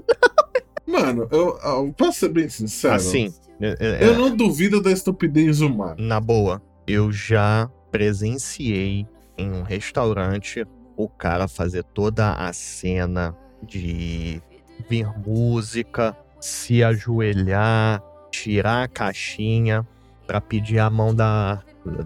Mano, eu, eu posso ser bem sincero.
Assim, é- é-
Eu não duvido da estupidez humana.
Na boa, eu já presenciei em um restaurante o cara fazer toda a cena de vir música, se ajoelhar, tirar a caixinha pra pedir a mão da,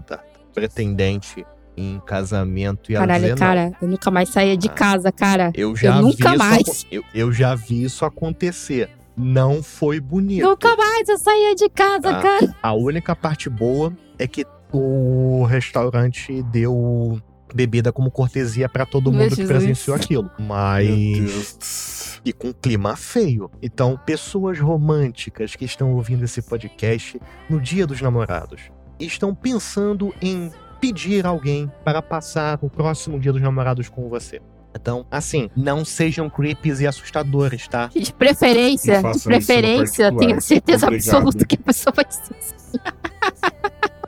da pretendente em casamento e ela
Caralho,
dizer
cara, eu nunca mais saía de casa, cara.
Eu já vi
nunca
isso
mais.
acon- Eu, eu já vi isso acontecer. Não foi bonito.
Nunca mais eu saía de casa,
Ah,
cara.
A única parte boa é que o restaurante deu bebida como cortesia pra todo
Meu
mundo que
Jesus.
presenciou aquilo. Mas. E com clima feio. Então, pessoas românticas que estão ouvindo esse podcast no Dia dos Namorados estão pensando em pedir alguém para passar o próximo Dia dos Namorados com você. Então, assim, não sejam creeps e assustadores, tá?
De preferência, de preferência, tenho certeza
Obrigado.
absoluta que a pessoa vai ser assim.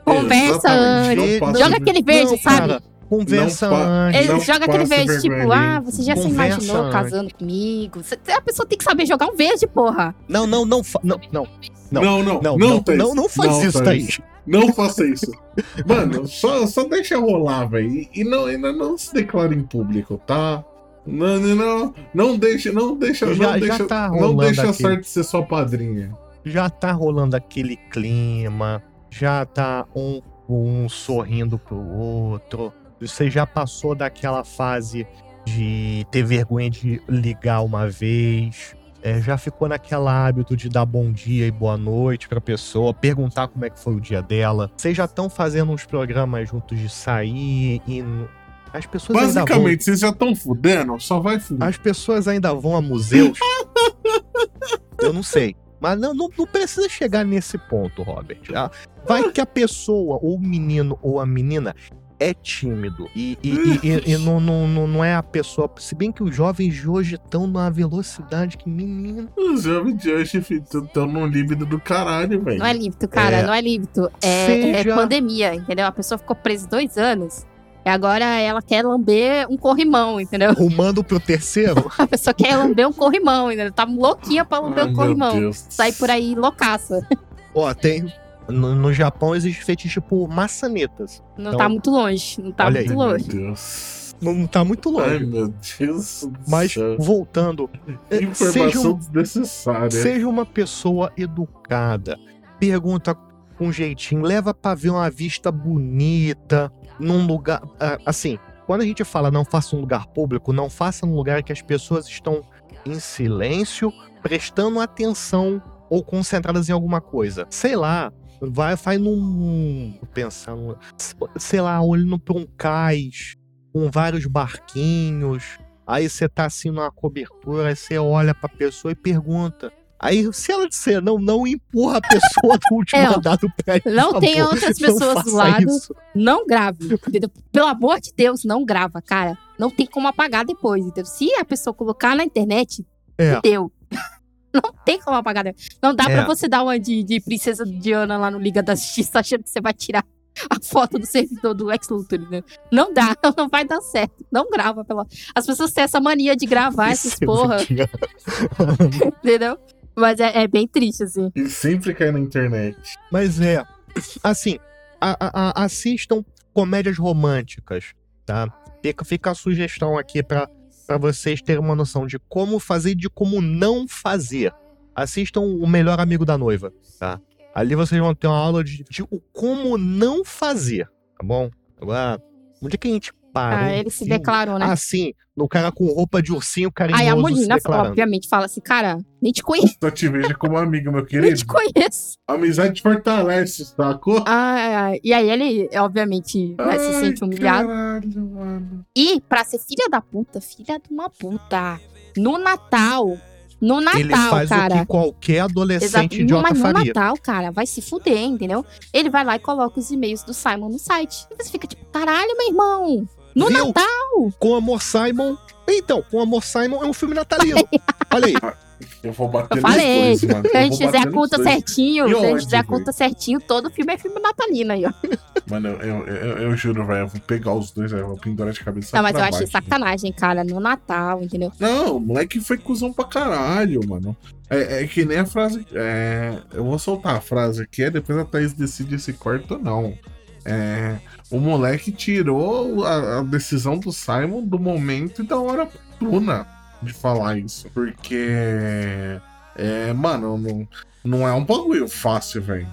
Conversa antes. Joga aquele verde,
Não,
sabe?
cara, Conversa
Não
antes.
Ele joga aquele verde, tipo, ah, você já se
Conversa
imaginou
antes.
casando comigo? A pessoa tem que saber jogar um verde, porra.
Não, não, não, não, não. Não,
Não, não,
não,
não,
não,
Thaís.
não, não faz
Não,
isso,
Thaís. Não faça isso. Mano, só, só deixa rolar, velho. E, não, ainda não se declara em público, tá? Não, não, não, não deixa, não deixa,
Já-
não
já
deixa,
tá
não deixa a sorte ser sua padrinha.
já tá rolando aquele clima, já tá um, um sorrindo pro outro. Você já passou daquela fase de ter vergonha de ligar uma vez. É, já ficou naquele hábito de dar bom dia e boa noite pra pessoa, perguntar como é que foi o dia dela. Vocês já estão fazendo uns programas juntos de sair e. As pessoas ainda vão.
Basicamente, vocês já estão fudendo, só vai fuder.
As pessoas ainda vão a museus. Eu não sei. Mas não, não, não precisa chegar nesse ponto, Robert. Ah, Vai que a pessoa, ou o menino ou a menina, é tímido. E, e, e- e- e não, não, não, não é a pessoa. Se bem que os jovens de hoje estão numa velocidade que, menino.
Os jovens de hoje estão num líbido do caralho, velho.
Não é líbito, cara,
É.
não é líbito. É, é
Seja-
pandemia, entendeu? A pessoa ficou presa dois anos. E agora ela quer lamber um corrimão, entendeu?
Rumando pro terceiro.
A pessoa quer lamber um corrimão, entendeu? Tá louquinha pra lamber
Ai,
um
meu
corrimão.
Deus.
Sai por aí loucaça.
Ó, tem. No, no Japão existe fetiche por maçanetas.
Não
Então,
tá muito longe. Não tá
olha
muito
aí.
Meu
longe.
Deus.
Não tá muito
Ai,
longe.
meu Deus. do
Mas,
céu.
voltando. seja
Informação
um-
desnecessária.
Seja uma pessoa educada. Pergunta com jeitinho, leva pra ver uma vista bonita, num lugar. ah, Assim, quando a gente fala não faça um lugar público, não faça num lugar que as pessoas estão em silêncio, prestando atenção ou concentradas em alguma coisa. Sei lá, vai, vai num. Pensando. Sei lá, olhando pra um cais, com vários barquinhos. Aí você tá assim numa cobertura, aí você olha pra pessoa e pergunta. Aí, se ela disser não, não empurra a pessoa do último
É,
andar do prédio.
não tenha outras pessoas do lado.
isso.
Não grave. entendeu? Pelo amor de Deus, não grava, cara. Não tem como apagar depois, entendeu? Se a pessoa colocar na internet,
É.
deu. Não tem como apagar. depois. Não dá
É.
pra você dar uma de, de Princesa Diana lá no Liga da Justiça achando que você vai tirar a foto do servidor do Lex Luthor, né? Não dá, não vai dar certo. Não grava. Pela... As pessoas têm essa mania de gravar essas porra, entendeu? Mas é, é bem triste, assim.
E sempre cai na internet.
Mas é, assim, a- a- a- assistam comédias românticas, tá? Fica, fica a sugestão aqui pra, pra vocês terem uma noção de como fazer e de como não fazer. Assistam O Melhor Amigo da Noiva, tá? Ali vocês vão ter uma aula de, de o como não fazer, tá bom? Agora, onde é que a gente parou?
Ah, ele se declarou, né?
Ah, sim, no cara com roupa de ursinho carinhoso
Aí a Molina,
declarando.
obviamente, fala assim, cara, nem te conheço,
Só te vejo como amigo, meu
nem
querido.
te conheço.
Amizade fortalece, sacou?
Ah, e aí ele, obviamente, né, se
Ai,
sente humilhado.
Caralho, mano.
E pra ser filha da puta, filha de uma puta, no Natal, no Natal,
Ele faz
cara.
o que qualquer adolescente
Exato,
idiota
mas no
faria.
Natal, cara, vai se fuder, entendeu? Ele vai lá e coloca os e-mails do Simon no site. E você fica tipo, caralho, meu irmão, no
Viu?
Natal.
Com Amor Simon. Então, com Amor Simon é um filme natalino. Olha aí.
Eu vou bater
Eu
nos
falei,
dois, mano.
se a gente fizer a conta
dois.
certinho, se a gente fizer a conta certinho, todo filme é filme natalino aí, ó.
Mano, eu, eu, eu, eu juro, velho. Eu vou pegar os dois. Eu vou pendurar de cabeça
Não, mas eu achei
baixo.
sacanagem, cara, no Natal, entendeu?
Não, o moleque foi cuzão pra caralho, mano. É, é que nem a frase. É, eu vou soltar a frase aqui, aí depois a Thaís decide se corta ou não. É, o moleque tirou a, a decisão do Simon do momento e da hora oportuna de falar isso. Porque. É, mano, não, não é um bagulho fácil, velho.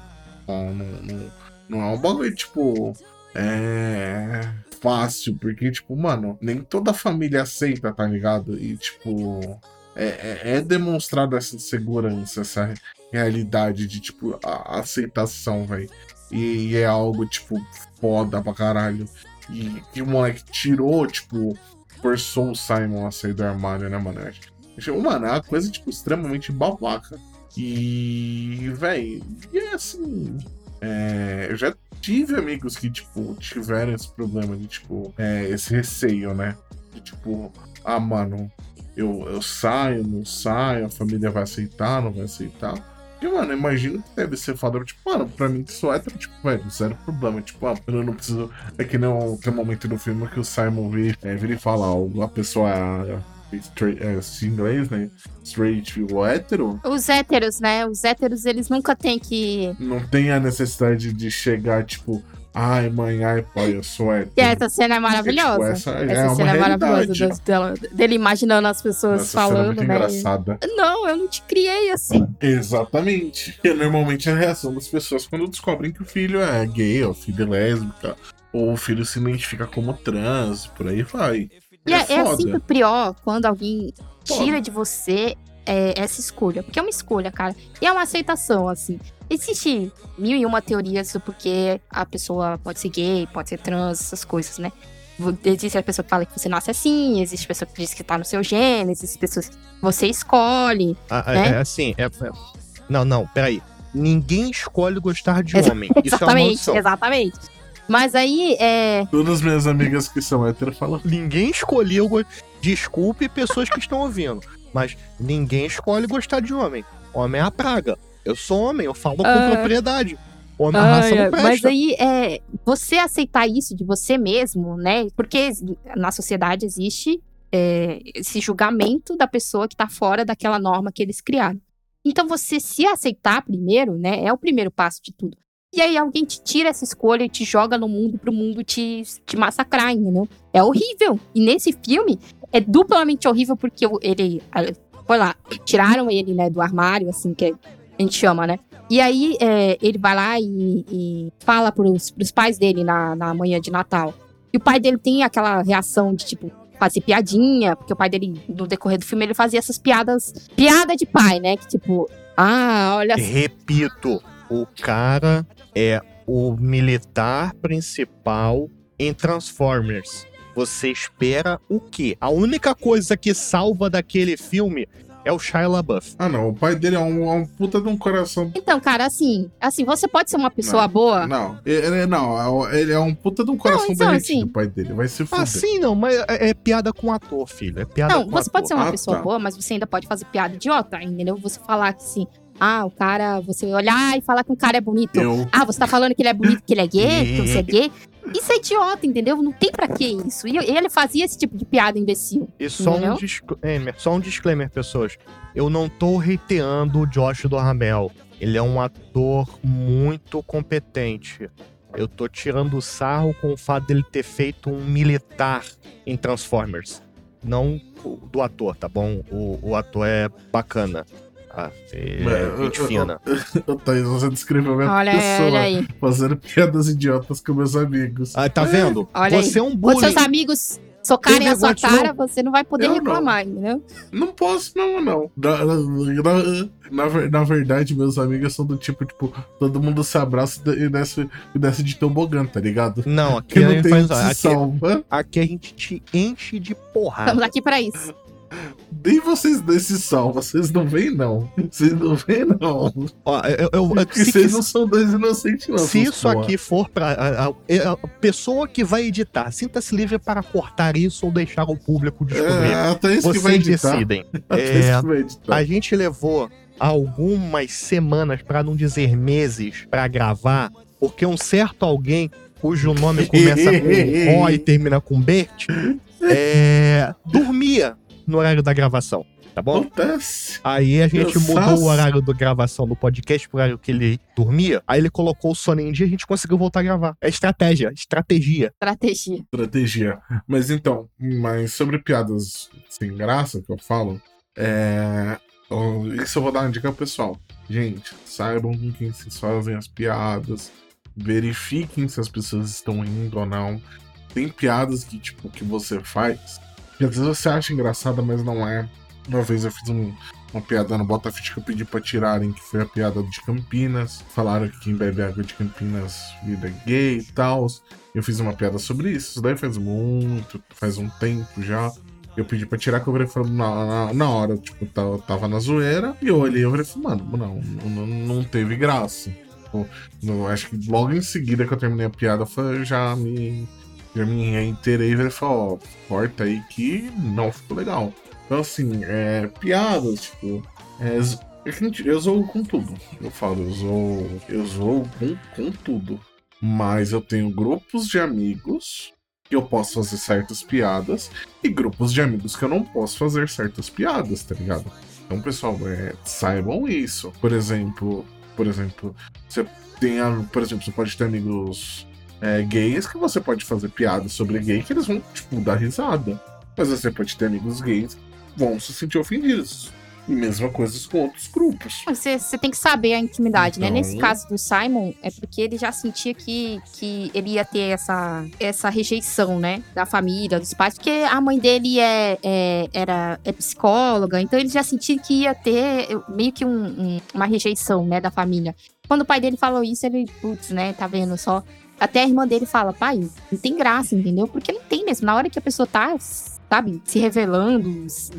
Não, não, não, não é um bagulho, tipo. É. Fácil, porque, tipo, mano, nem toda família aceita, tá ligado? E, tipo. É, é, é demonstrada essa segurança, essa realidade de, tipo, a aceitação, velho. E, é algo, tipo, foda pra caralho. E que o moleque tirou, tipo, forçou o Simon a sair do armário, né, mano? Eu acho- Mano, é uma coisa, tipo, extremamente babaca. E, e é assim. é, eu já tive amigos que, tipo, tiveram esse problema de, tipo, é, esse receio, né? De, tipo, ah, mano, eu, eu saio, não saio, a família vai aceitar, não vai aceitar. E, mano, eu imagino que deve ser foda. Tipo, mano, pra mim que sou hétero, tipo, velho, zero problema. Tipo, ah, eu não preciso. É que não tem um momento no filme que o Simon vira, é, vira e fala, ó, a pessoa é, straight, é, em inglês, né? Straight ou hétero,
Os héteros, né? Os héteros, eles nunca têm que.
não tem a necessidade de chegar, tipo, Ai, mãe, ai, pai, eu sou hétero.
E essa cena é maravilhosa.
Tipo, essa é
essa
uma
cena é maravilhosa dela- dele imaginando as pessoas
Essa cena é
falando,
muito
né?
engraçada.
Não, eu não te criei assim.
Exatamente. Que normalmente é a reação das pessoas quando descobrem que o filho é gay, ou filho é lésbica, ou o filho se identifica como trans, por aí vai.
E é, é
foda.
sempre pior quando alguém tira de você é, essa escolha. Porque é uma escolha, cara. E é uma aceitação, assim. Existe mil e uma teorias do porquê a pessoa pode ser gay, pode ser trans, essas coisas, né? Existe a pessoa que fala que você nasce assim, existe a pessoa que diz que tá no seu gene, existe pessoas que você escolhe.
Ah, é-
né?
é assim, é, é- Não, não, peraí. Ninguém escolhe gostar de
Exa-
homem. Isso é uma
exatamente, exatamente. Mas aí, é.
Todas as minhas amigas que são héteros falam.
Ninguém escolheu. go- Desculpe pessoas que estão ouvindo, mas ninguém escolhe gostar de homem. Homem é a praga. Eu sou homem, eu falo com
Ah.
propriedade. Homem, a
Ai,
raça não
ai,
presta.
mas aí, é, você aceitar isso de você mesmo, né? Porque na sociedade existe é, esse julgamento da pessoa que tá fora daquela norma que eles criaram. Então, você se aceitar primeiro, né? É o primeiro passo de tudo. E aí, alguém te tira essa escolha e te joga no mundo pro mundo te, te massacrar, entendeu? É horrível. E nesse filme, é duplamente horrível porque ele. ah, Foi lá, tiraram ele, né, do armário, assim, que a gente chama, né? E aí é, ele vai lá e, e fala pros, pros pais dele na, na manhã de Natal. E o pai dele tem aquela reação de, tipo, fazer piadinha, porque o pai dele, no decorrer do filme, ele fazia essas piadas. Piada de pai, né? Que tipo, ah, olha.
Repito, o cara é o militar principal em Transformers. Você espera o quê? A única coisa que salva daquele filme é o Shia LaBeouf.
Ah, não, o pai dele é um, é um puta de um coração.
Então, cara, assim, assim, você pode ser uma pessoa
Não,
boa.
Não, ele, não, ele é um puta de um coração
então,
derretido,
assim-
o pai dele. Vai se fuder.
Ah, sim, não, mas é, é piada com ator, filho. É piada
Não,
com
você pode ser
ator.
uma
Ah,
pessoa
tá.
boa, mas você ainda pode fazer piada idiota, entendeu? Você falar que assim, ah, o cara, você olhar e falar que o cara é bonito.
Eu-
Ah, você tá falando que ele é bonito, que ele é gay, que você é gay. Isso é idiota, entendeu? Não tem pra que isso. E ele fazia esse tipo de piada imbecil.
E só um, disclaimer, só um disclaimer, pessoas. Eu não tô hateando o Josh Duhamel. Ele é um ator muito competente. Eu tô tirando sarro com o fato dele ter feito um militar em Transformers. Não do ator, tá bom? O, o ator é bacana. Ah, é gente fina.
Thaís, você descreveu a minha
Olha,
pessoa
olha aí.
fazendo piadas idiotas com meus amigos.
Ah, tá vendo?
Olha
Você
aí.
é um
Quando
bullying.
seus amigos socarem a sua cara, você não vai poder
Eu não.
reclamar, entendeu?
Não posso, não, não. Na, na, na- na ver- na verdade, meus amigos são do tipo, tipo, todo mundo se abraça e desce, e desce de tobogã, tá ligado?
Não, aqui
Que
a
não
gente
tem
faz.
se
Aqui,
salva.
aqui a gente te enche de porrada.
Estamos aqui pra isso.
Nem vocês desse salva, vocês não veem, não. Vocês não veem, não.
Ó, eu, eu, eu-
vocês
quis-
não são dois inocentes, não.
Se isso
porra.
aqui for pra. A, a- a pessoa que vai editar, sinta-se livre para cortar isso ou deixar o público descobrir.
É, até isso que
Vocês
vai editar.
decidem.
Até
É,
isso que vai editar.
a gente levou algumas semanas, para não dizer meses, para gravar, porque um certo alguém cujo nome começa com O e termina com Bert, é, dormia no horário da gravação. Tá bom?
Acontece.
Aí a gente
Eu
mudou
faço.
o horário da gravação do podcast pro horário que ele dormia. Aí ele colocou o sono em dia e a gente conseguiu voltar a gravar. É estratégia, estratégia.
Estratégia.
Estratégia. Mas então, mas sobre piadas sem graça que eu falo, é. Isso eu vou dar uma dica pessoal. Gente, saibam com quem vocês fazem as piadas. Verifiquem se as pessoas estão rindo ou não. Tem piadas que, tipo, que você faz. Às vezes você acha engraçada, mas não é. Uma vez eu fiz um- uma piada no Bota Fit que eu pedi pra tirarem, que foi a piada de Campinas. Falaram que quem bebe água de Campinas vira gay e tal. Eu fiz uma piada sobre isso. Isso daí faz muito, faz um tempo já. Eu pedi pra tirar, que eu falei, na, na, na hora, tipo, eu tava, na zoeira. E eu olhei e falei, mano, não, não, não teve graça. Tipo, acho que logo em seguida que eu terminei a piada, eu já me, me reiterei e falei, ó, corta aí que não ficou legal. Então, assim, é, piadas, tipo, é, gente- eu zoo com tudo. Eu falo, eu zoo, eu zoo com, com tudo. Mas eu tenho grupos de amigos que eu posso fazer certas piadas e grupos de amigos que eu não posso fazer certas piadas, tá ligado? Então, pessoal, é, saibam isso. Por exemplo, por exemplo, você tem, por exemplo, você pode ter amigos é, gays que você pode fazer piadas sobre gay que eles vão, tipo, dar risada. Mas você pode ter amigos gays que vão se sentir ofendidos. E mesma coisa com outros grupos.
Você, você tem que saber a intimidade, né?
Então-
Nesse caso do Simon, é porque ele já sentia que, que ele ia ter essa, essa rejeição, né? Da família, dos pais. Porque a mãe dele é, é- era, é psicóloga, então ele já sentia que ia ter meio que um- um- uma rejeição, né? Da família. Quando o pai dele falou isso, ele, putz, né? Tá vendo só. Até a irmã dele fala, pai, não tem graça, entendeu? Porque não tem mesmo. Na hora que a pessoa tá, sabe, se revelando, se,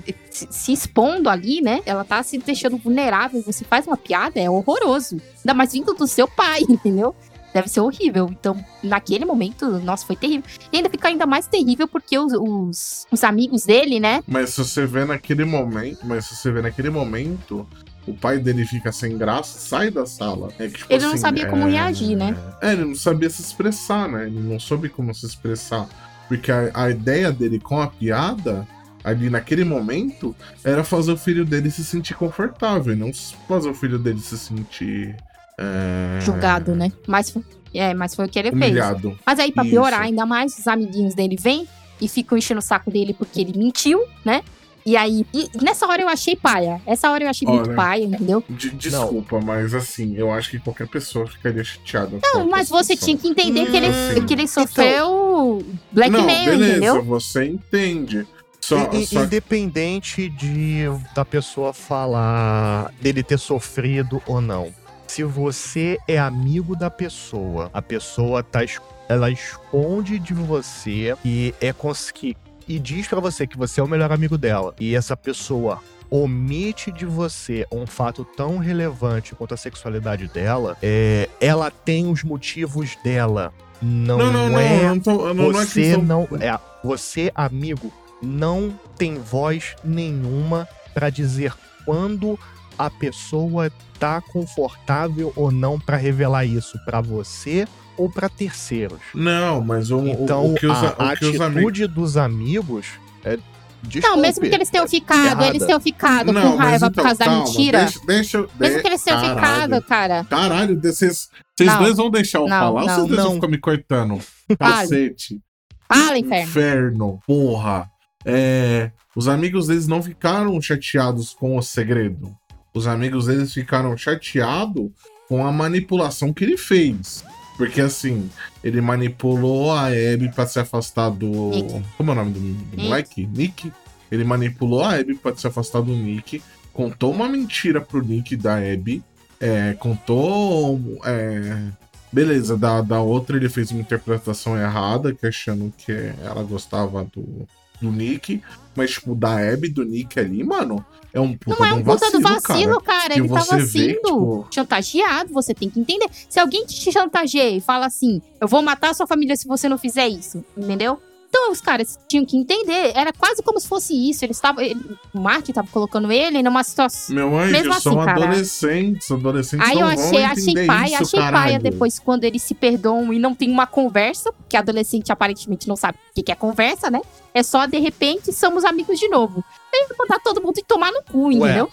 se- expondo ali, né? Ela tá se deixando vulnerável. Você faz uma piada, é horroroso. Ainda mais vindo do seu pai, entendeu? Deve ser horrível. Então, naquele momento, nossa, foi terrível. E ainda fica ainda mais terrível porque os, os, os amigos dele, né?
Mas se você vê naquele momento, mas se você vê naquele momento, o pai dele fica sem graça, sai da sala. É que, tipo
Ele não
assim,
sabia como
é-
reagir, né?
É, ele não sabia se expressar, né? Ele não soube como se expressar. Porque a, a ideia dele com a piada, ali naquele momento, era fazer o filho dele se sentir confortável, não fazer o filho dele se sentir. É...
Julgado, né? Mas, foi- é, mas foi o que ele fez.
Humilhado.
Mas aí, pra
Isso.
piorar ainda mais, os amiguinhos dele vêm e ficam enchendo o saco dele porque ele mentiu, né? E aí, e nessa hora eu achei paia. Essa hora eu achei muito
Olha,
paia, entendeu?
De- desculpa, mas assim, eu acho que qualquer pessoa ficaria chateada.
Não, mas você tinha que entender que ele,
Assim.
que ele sofreu blackmail,
não, beleza,
entendeu?
você entende. Só,
I-
só
Independente de da pessoa falar dele ter sofrido ou não. Se você é amigo da pessoa, a pessoa tá ela esconde de você e é cons- que- e diz pra você que você é o melhor amigo dela e essa pessoa omite de você um fato tão relevante quanto a sexualidade dela, é, ela tem os motivos dela. Não,
Não, não,
é
não não- não é
você não é você amigo não tem voz nenhuma pra dizer quando a pessoa tá confortável ou não pra revelar isso pra você ou pra terceiros.
Não, mas o, o-
Então
o que os,
a,
o que os amigos.
atitude dos amigos é
Não,
desculpe,
mesmo que eles tenham
é
ficado, eles tenham ficado
Não,
com raiva
então,
por causa da
calma,
mentira.
Deixa, deixa,
mesmo
de-
que eles tenham
Caralho.
ficado, cara.
Caralho, vocês vocês
Não.
dois vão deixar eu
Não,
falar ou
não.
vocês dois vão
Não.
ficar me cortando? Cacete.
Fala, inferno.
Inferno, porra. É, os amigos deles não ficaram chateados com o segredo. Os amigos deles ficaram chateados com a manipulação que ele fez. Porque assim, ele manipulou a Abby pra se afastar do.
Nick.
Como é o nome do, do
Nick.
moleque? Nick. Ele manipulou a Abby pra se afastar do Nick. Contou uma mentira pro Nick da Abby. É, contou. é, beleza, da, da outra ele fez uma interpretação errada, que achando que ela gostava do, do Nick. Mas, tipo, da Abby do Nick ali, mano, é um puta
Não é um puta do
vacilo,
vacilo, cara.
Que
Ele
você
tava
vê,
sendo
tipo-
chantageado, você tem que entender. Se alguém te chantageia e fala assim, eu vou matar a sua família se você não fizer isso, entendeu? Então os caras tinham que entender. Era quase como se fosse isso. Eles estavam. ele- O Martin tava colocando ele numa situação.
Meu anjo,
Mesmo assim,
são
cara.
adolescentes. Adolescentes
Aí eu achei, achei paia,
isso,
achei paia depois quando eles se perdoam e não tem uma conversa, porque adolescente aparentemente não sabe o que é conversa, né? É só, de repente, somos amigos de novo. Aí mandar todo mundo tomar no cu, entendeu?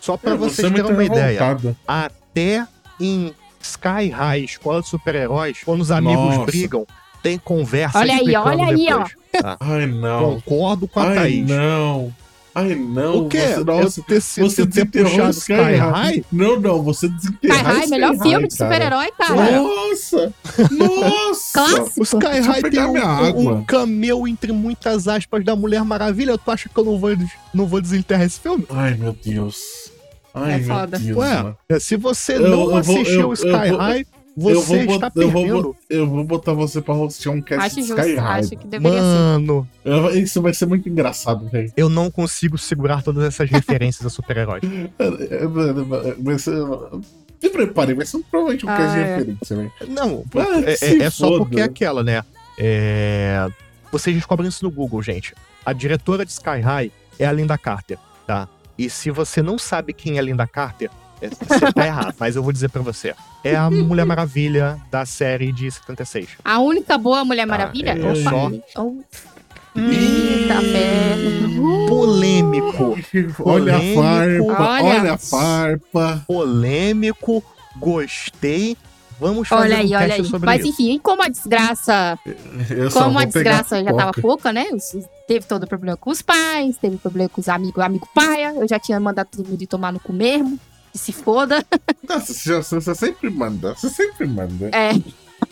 Só pra vocês terem uma ideia. Até em Sky High, Escola de Super-Heróis, quando os amigos
Nossa.
brigam, tem conversa
Olha aí, olha aí,
depois, tá?
Ai, não.
Concordo com a
Ai,
Thaís.
não. Ai, não.
O quê?
Você, nossa,
eu ter, sido-
você
ter
desenterrou
puxado
Sky
Sky
High.
High?
Não, não, você
Sky
desenterrar
High, melhor
Sky
filme
High,
de
cara.
super-herói, cara.
Nossa! Nossa!
Clássico.
O Sky High tem um, um- cameo entre muitas aspas da Mulher Maravilha. Tu acha que eu não vou, não vou desenterrar esse filme?
Ai, meu Deus. Ai,
É
meu
foda.
Deus,
Ué,
mano.
se você
Eu-
não
eu vou-
assistiu
eu-
o Sky
eu
High,
eu
você
vou,
está
bot- eu, vou, eu vou botar você pra hostear um cast
Acho
de
justo,
Sky High.
acho que deveria ser.
Mano,
Eu- Isso vai ser muito engraçado, velho.
eu não consigo segurar todas essas referências a super-heróis.
Vai ser. Se prepare, vai ser provavelmente um
Ah,
cast de
é.
referência, velho.
Não,
Ah,
é, é- é só porque é aquela, né? É... Vocês descobrem isso no Google, gente. A diretora de Sky High é a Linda Carter, tá? E se você não sabe quem é a Linda Carter, é- você tá errado, mas eu vou dizer pra você. É a Mulher Maravilha da série de 76.
A única boa Mulher Maravilha?
é
Opa.
só-
Oh. Eita, ferro.
Polêmico.
Olha a farpa,
Olha.
olha a farpa.
Polêmico. Gostei. Vamos fazer
Olha
um
aí,
cast
olha aí.
sobre
Mas
isso.
enfim, como a desgraça.
Eu
Como a desgraça já tava pouca, né? Teve todo o problema com os pais, teve problema com os amigos, amigo paia. Eu já tinha mandado todo mundo ir tomar no cu mesmo. Que se foda.
Nossa, você, sempre manda, você sempre manda.
É.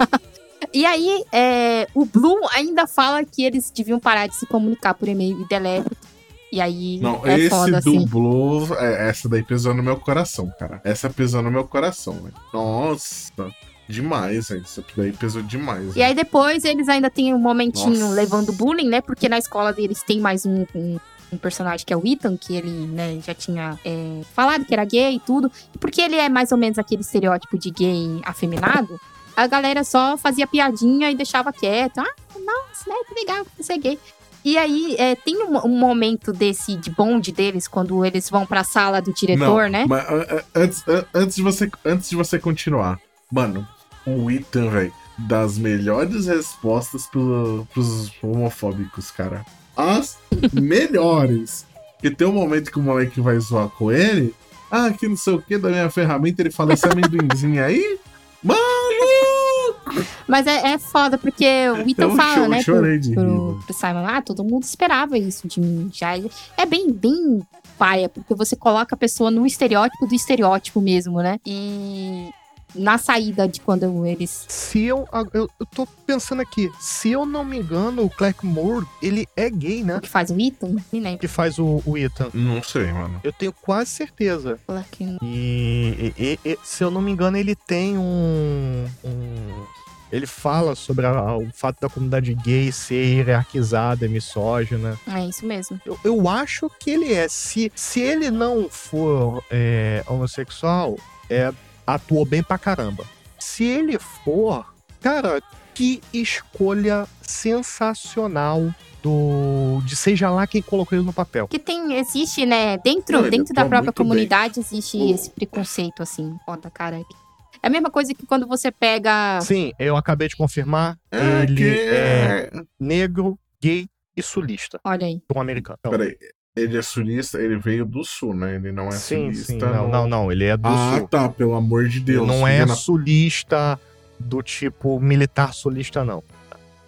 e aí, é, o Bloom ainda fala que eles deviam parar de se comunicar por e-mail e teléfono. E aí
Não,
é
esse
foda,
do
assim.
Blue, é, essa daí pesou no meu coração, cara. Essa pesou no meu coração, velho. Nossa, demais, velho. Isso daí pesou demais.
E aí depois eles ainda têm um momentinho
Nossa.
levando bullying, né? Porque na escola deles tem mais um, um, um personagem que é o Ethan, que ele, né, já tinha é, falado que era gay e tudo. E porque ele é mais ou menos aquele estereótipo de gay afeminado, a galera só fazia piadinha e deixava quieto. Ah, nossa, né? Que legal que você é gay. E aí, é, tem um, um momento desse de bonde deles, quando eles vão pra sala do diretor,
Não,
né?
Mas ah, ah, antes, ah, antes, de você, antes de você continuar, mano, o Ethan, velho, das melhores respostas pro, pros homofóbicos, cara. As melhores. Que tem um momento que o moleque vai zoar com ele. Ah, que não sei o que da minha ferramenta, ele fala esse amendoinzinho aí. Maluco!
Mas é, é foda, porque o Ethan
Eu
fala,
cho-
né,
chorei
pro,
de
pro,
mano.
pro Simon, ah, todo mundo esperava isso de mim. Já é- é bem, bem paia, porque você coloca a pessoa no estereótipo do estereótipo mesmo, né? E na saída de quando eles.
Se eu, eu. Eu tô pensando aqui, se eu não me engano, o Clark Moore, ele é gay, né?
Que faz o Ethan? Me lembro.
Que faz o, o Ethan.
Não sei, mano.
Eu tenho quase certeza.
Clark
E, e- e- e, se eu não me engano, ele tem um. um- ele fala sobre a- o fato da comunidade gay ser hierarquizada, misógina.
É isso mesmo.
Eu, eu acho que ele é. Se, se ele não for é, homossexual, é, atuou bem pra caramba. Se ele for, cara, que escolha sensacional do. De seja lá quem colocou ele no papel.
Que tem, existe, né, dentro,
Não,
dentro da própria
muito bem.
comunidade existe esse preconceito, assim, foda, cara. É a mesma coisa que quando você pega.
Sim, eu acabei de confirmar.
É
ele
que-
é negro, gay e sulista.
Olha aí.
Um americano.
Peraí, ele é sulista, ele veio do sul, né? Ele não é
Sim,
sulista.
sim. Não, não, não. Ele é do
ah,
sul.
tá, pelo amor de Deus.
não é
na-
sulista do tipo militar sulista, não.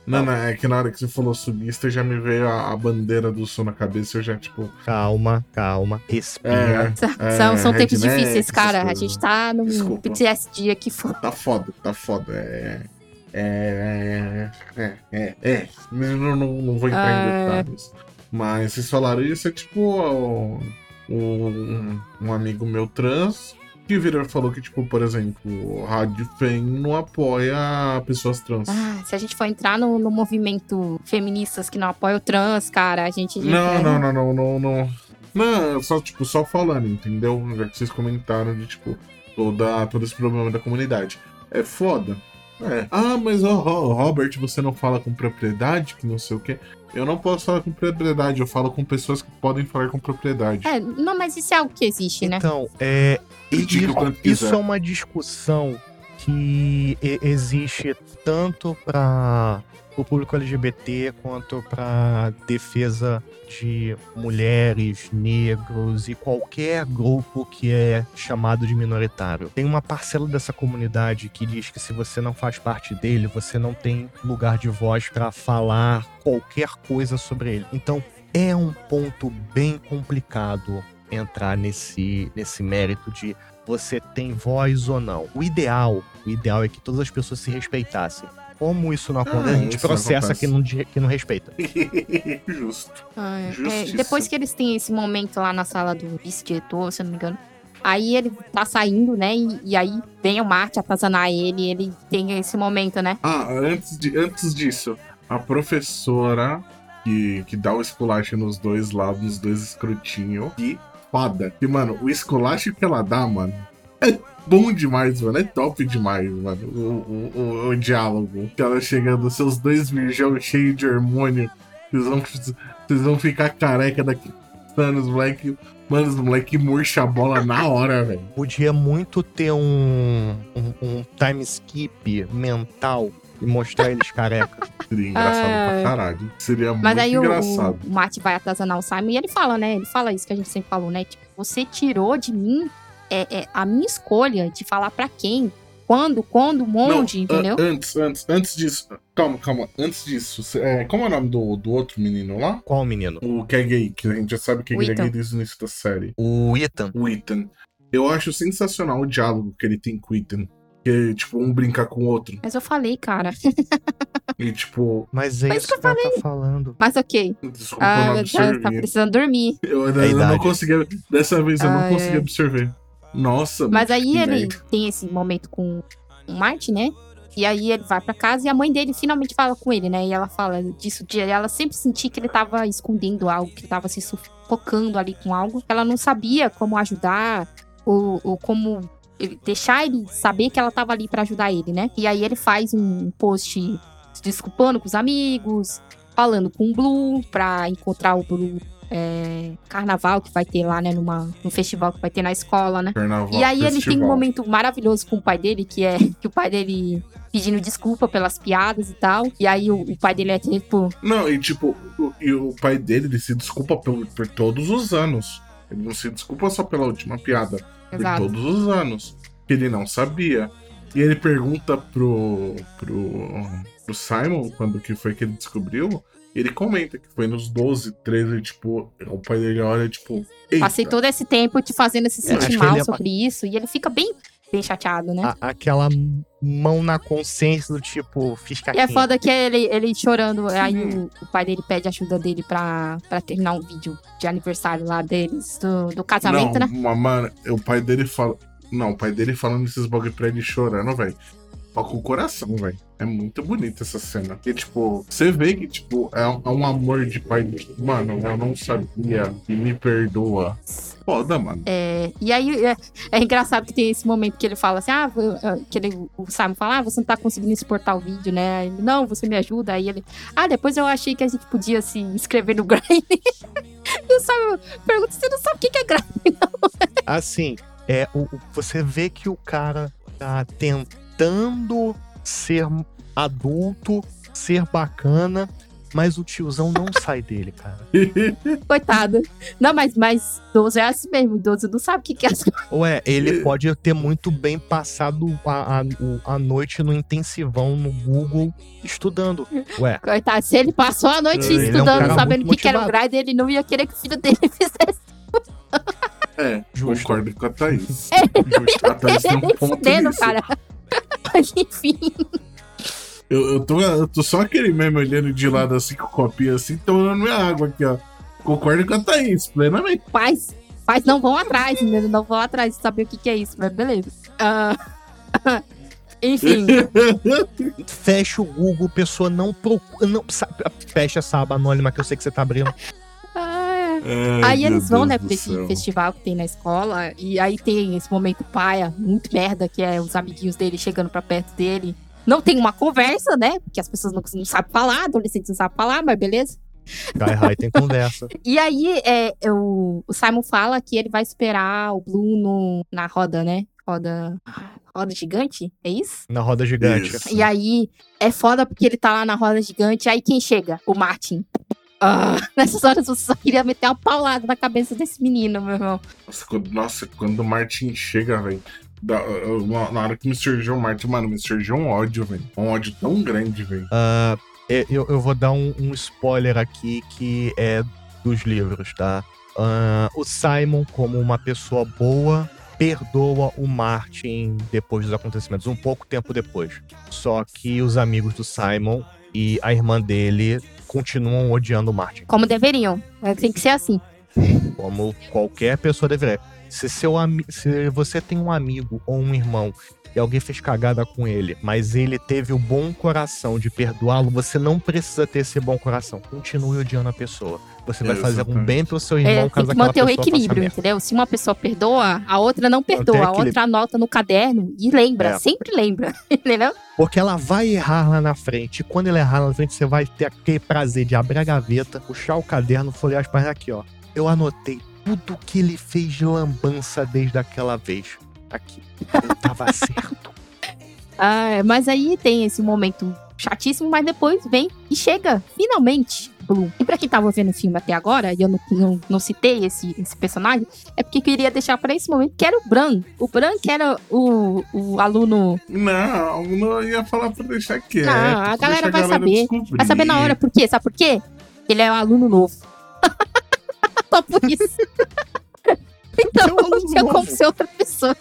Não, não, é que na hora que você falou sulista já me veio a, a bandeira do sul na cabeça e eu já, tipo.
Calma, calma. Respira.
É,
São, são
é,
tempos
redneck,
difíceis, cara. A gente tá num
Desculpa.
PTSD aqui fora.
Tá foda, tá foda. É. É. É. É. é. Não, não, não vou entrar
Ah.
em detalhes. Mas vocês falaram isso, é tipo. Um, um amigo meu trans que virou e falou que, tipo, por exemplo, o Rádio Fem não apoia pessoas trans.
Ah, se a gente for entrar no, no movimento feministas que não apoia o trans, cara, a gente.
Não,
é-
não, não, não, não, não. Não, só, tipo, só falando, entendeu? Já que vocês comentaram de, tipo, toda, todo esse problema da comunidade. É foda. É. Ah, mas, ó, Ro- Robert, você não fala com propriedade, que não sei o quê. Eu não posso falar com propriedade, eu falo com pessoas que podem falar com propriedade.
É, não, mas isso é algo que existe, né?
Então, é. Isso, isso é uma discussão que existe tanto para o público LGBT quanto para defesa de mulheres, negros e qualquer grupo que é chamado de minoritário. Tem uma parcela dessa comunidade que diz que se você não faz parte dele, você não tem lugar de voz para falar qualquer coisa sobre ele. Então, é um ponto bem complicado entrar nesse, nesse mérito de você tem voz ou não. O ideal, o ideal é que todas as pessoas se respeitassem. Como isso não acontece, a gente processa quem não, quem não respeita.
Justo.
Ah, é.
Justiça.
É, depois que eles têm esse momento lá na sala do vice-diretor, se eu não me engano. Aí ele tá saindo, né? E, e aí vem o Marte atazanar ele, ele tem esse momento, né?
Ah, antes, de, antes disso, a professora que, que dá o esculacho nos dois lados, nos dois escrutinhos, que foda. E, mano, o esculacho que ela dá, mano, é bom demais, mano. É top demais, mano. O, o, o, o diálogo. Que ela chegando, seus dois virgão cheios de hormônio. Vocês vão, vocês vão ficar careca daqui a anos, moleque. Mano, os moleque murcha a bola na hora, velho.
Podia muito ter um, um, um time skip mental e mostrar eles careca.
Seria engraçado
Ah.
pra caralho. Seria
Mas
muito
aí o,
engraçado.
o Marte vai atazanar o Simon e ele fala, né? Ele fala isso que a gente sempre falou, né? Tipo, você tirou de mim é, é, a minha escolha de falar pra quem quando, quando, onde,
Não,
entendeu?
antes, antes, antes disso. Calma, calma. Antes disso, cê- é, como é o nome do, do outro menino lá?
Qual menino?
O que é gay, que a gente já sabe que
O
ele é gay desde o início da série.
O Ethan.
O Ethan. Eu acho sensacional o diálogo que ele tem com o Ethan. Que, tipo, um brincar com o outro.
Mas eu falei, cara.
E, tipo.
Mas é
Mas
isso que ela tá falando.
Mas ok.
Desculpa, eu
Ah,
não
tá,
absorvi.
tá precisando dormir.
Eu, ainda
É a
eu não
idade.
conseguia. Dessa vez eu não
Ah,
consegui
é.
absorver. Nossa,
Mas aí ele
merda.
tem esse momento com o Martin, né? E aí ele vai pra casa e a mãe dele finalmente fala com ele, né? E ela fala disso de ela sempre sentir que ele tava escondendo algo, que ele tava se sufocando ali com algo. Ela não sabia como ajudar ou, ou como ele- deixar ele saber que ela tava ali pra ajudar ele, né? E aí ele faz um post se desculpando com os amigos, falando com o Blue pra encontrar o Blue é, carnaval que vai ter lá, né? Numa, num festival que vai ter na escola, né?
Carnaval,
E aí ele tem um
festival.
momento maravilhoso com o pai dele, que é que o pai dele pedindo desculpa pelas piadas e tal. E aí o, o pai dele é tipo,
Não, e tipo, o, e o pai dele, ele se desculpa por, por todos os anos. Ele não se desculpa só pela última piada.
Exato.
Por todos os anos. Que ele não sabia. E ele pergunta pro, pro, pro Simon, quando que foi que ele descobriu. Ele comenta que foi nos 12, 13, tipo, o pai dele olha, tipo, eita.
passei todo esse tempo te fazendo se
É,
sentir mal
é-
sobre isso. E ele fica bem, bem chateado, né?
A- aquela mão na consciência do tipo, fiz
E é foda que é ele, ele chorando, aí o, o pai dele pede ajuda dele pra, pra terminar um vídeo de aniversário lá deles, do, do casamento,
não,
né?
ma- Mano, o pai dele fala. Não, o pai dele falando esses bagulho pra ele chorando, velho. Toca o coração, velho. É muito bonita essa cena. Porque, tipo, você vê que, tipo, é um, é um amor de pai. Mano, eu não sabia. E me perdoa. Foda, mano.
É, e aí é, é engraçado que tem esse momento que ele fala assim: ah, ah, que ele, o Simon fala, ah, você não tá conseguindo exportar o vídeo, né? Aí ele, não, você me ajuda. Aí ele, ah, depois eu achei que a gente podia se inscrever no Grindr. e o Simon pergunta: você não sabe o que que é Grindr?
Assim, é, o, você vê que o cara tá tentando ser adulto, ser bacana, mas o tiozão não sai dele, cara.
Coitado. Não, mas, mas idoso é assim mesmo, idoso não sabe o que que é as coisas.
Ué, ele pode ter muito bem passado a, a, a noite no intensivão no Google estudando. Ué,
Coitado, se ele passou a noite
Ele é um
estudando,
cara
sabendo o que que era o. Grindr, ele não ia querer que o filho dele fizesse.
É,
Justo.
concordo com a Thaís.
justo.
A Thaís tem um ponto nisso.
cara. Enfim.
Eu, eu, tô, eu tô só aquele meme olhando de lado assim com o copinho assim, tomando minha água aqui, ó. Concordo com a Thaís, plenamente.
Pais, pais não vão atrás, entendeu? Não vão atrás de saber o que, que é isso, mas beleza. Ah, enfim,
fecha o Google, pessoa não procura. Não, fecha essa aba anônima que eu sei que você tá abrindo.
Ai,
aí eles vão,
Deus
né, pra esse festival que tem na escola, e aí tem esse momento paia, muito merda, que é os amiguinhos dele chegando pra perto dele. Não tem uma conversa, né? Porque as pessoas não, não sabem falar, adolescentes não sabem falar, mas beleza.
Sky High tem conversa.
E aí, é, o, o Simon fala que ele vai esperar o Blue no, na roda, né? Roda. Roda gigante? É isso?
Na roda gigante.
Isso.
E aí, é foda porque ele tá lá na roda gigante. Aí quem chega? O Martin. Ah, nessas horas você só queria meter uma paulada na cabeça desse menino, meu irmão.
Nossa, quando, nossa, quando o Martin chega, velho. Na hora que me surgiu o Martin, mano, me surgiu um ódio, velho. Um ódio tão grande, velho.
É, eu, eu vou dar um, um spoiler aqui que é dos livros, tá? Ah, o Simon, como uma pessoa boa, perdoa o Martin depois dos acontecimentos, um pouco tempo depois. Só que os amigos do Simon e a irmã dele continuam odiando o Martin,
Como deveriam. Mas Tem que ser assim.
como qualquer pessoa deveria. Se, seu se você tem um amigo ou um irmão e alguém fez cagada com ele, mas ele teve o bom coração de perdoá-lo, você não precisa ter esse bom coração. Continue odiando a pessoa. Você vai fazer um
Exatamente.
bem pro seu irmão
É, tem
caso
que
aquela
manter o equilíbrio, entendeu? Se uma pessoa perdoa, a outra não perdoa. A outra anota no caderno e lembra.
É.
Sempre lembra. Entendeu?
Porque ela vai errar lá na frente. E quando ela errar lá na frente, você vai ter aquele prazer de abrir a gaveta, puxar o caderno, folhear as páginas aqui, ó. Eu anotei tudo que ele fez de lambança desde aquela vez. Aqui. Eu tava certo.
Ah, mas aí tem esse momento chatíssimo, mas depois vem e chega, finalmente, Blue. E pra quem tava vendo o filme até agora, e eu não, não, não citei esse, esse personagem, é porque eu queria deixar pra esse momento que era o Bran. O Bran que era o, o aluno.
Não, não ia falar pra deixar quieto.
Ah, a galera vai saber.
descobrir.
Vai saber na hora. Por quê? Sabe por quê? Ele é um aluno novo. Só por isso. Então,
É um aluno
tinha como ser outra pessoa.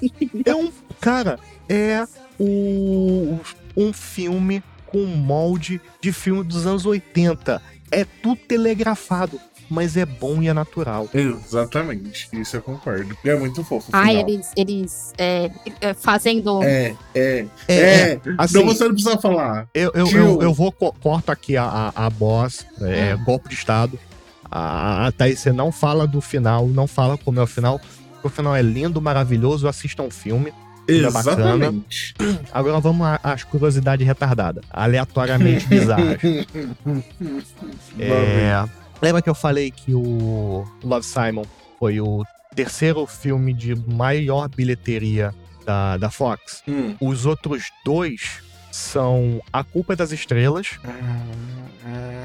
É um. Cara, é o, um filme com molde de filme dos anos 80. É tudo telegrafado, mas é bom e é natural.
Exatamente, isso eu concordo. E é muito fofo.
Ah, eles, eles é, é, fazendo.
É, é,
É,
é.
assim-
não, você não precisa falar.
Eu, eu, eu, eu vou, co- corto aqui a, a, a boss, é, golpe de Estado. A, a Thaís, você não fala do final, não fala como é o final. O final é lindo, maravilhoso, assista um filme. é bacana.
Exatamente.
Agora vamos às curiosidades retardadas, aleatoriamente bizarras. É, lembra que eu falei que o Love Simon foi o terceiro filme de maior bilheteria da, da Fox?
Hum.
Os outros dois são A Culpa é das Estrelas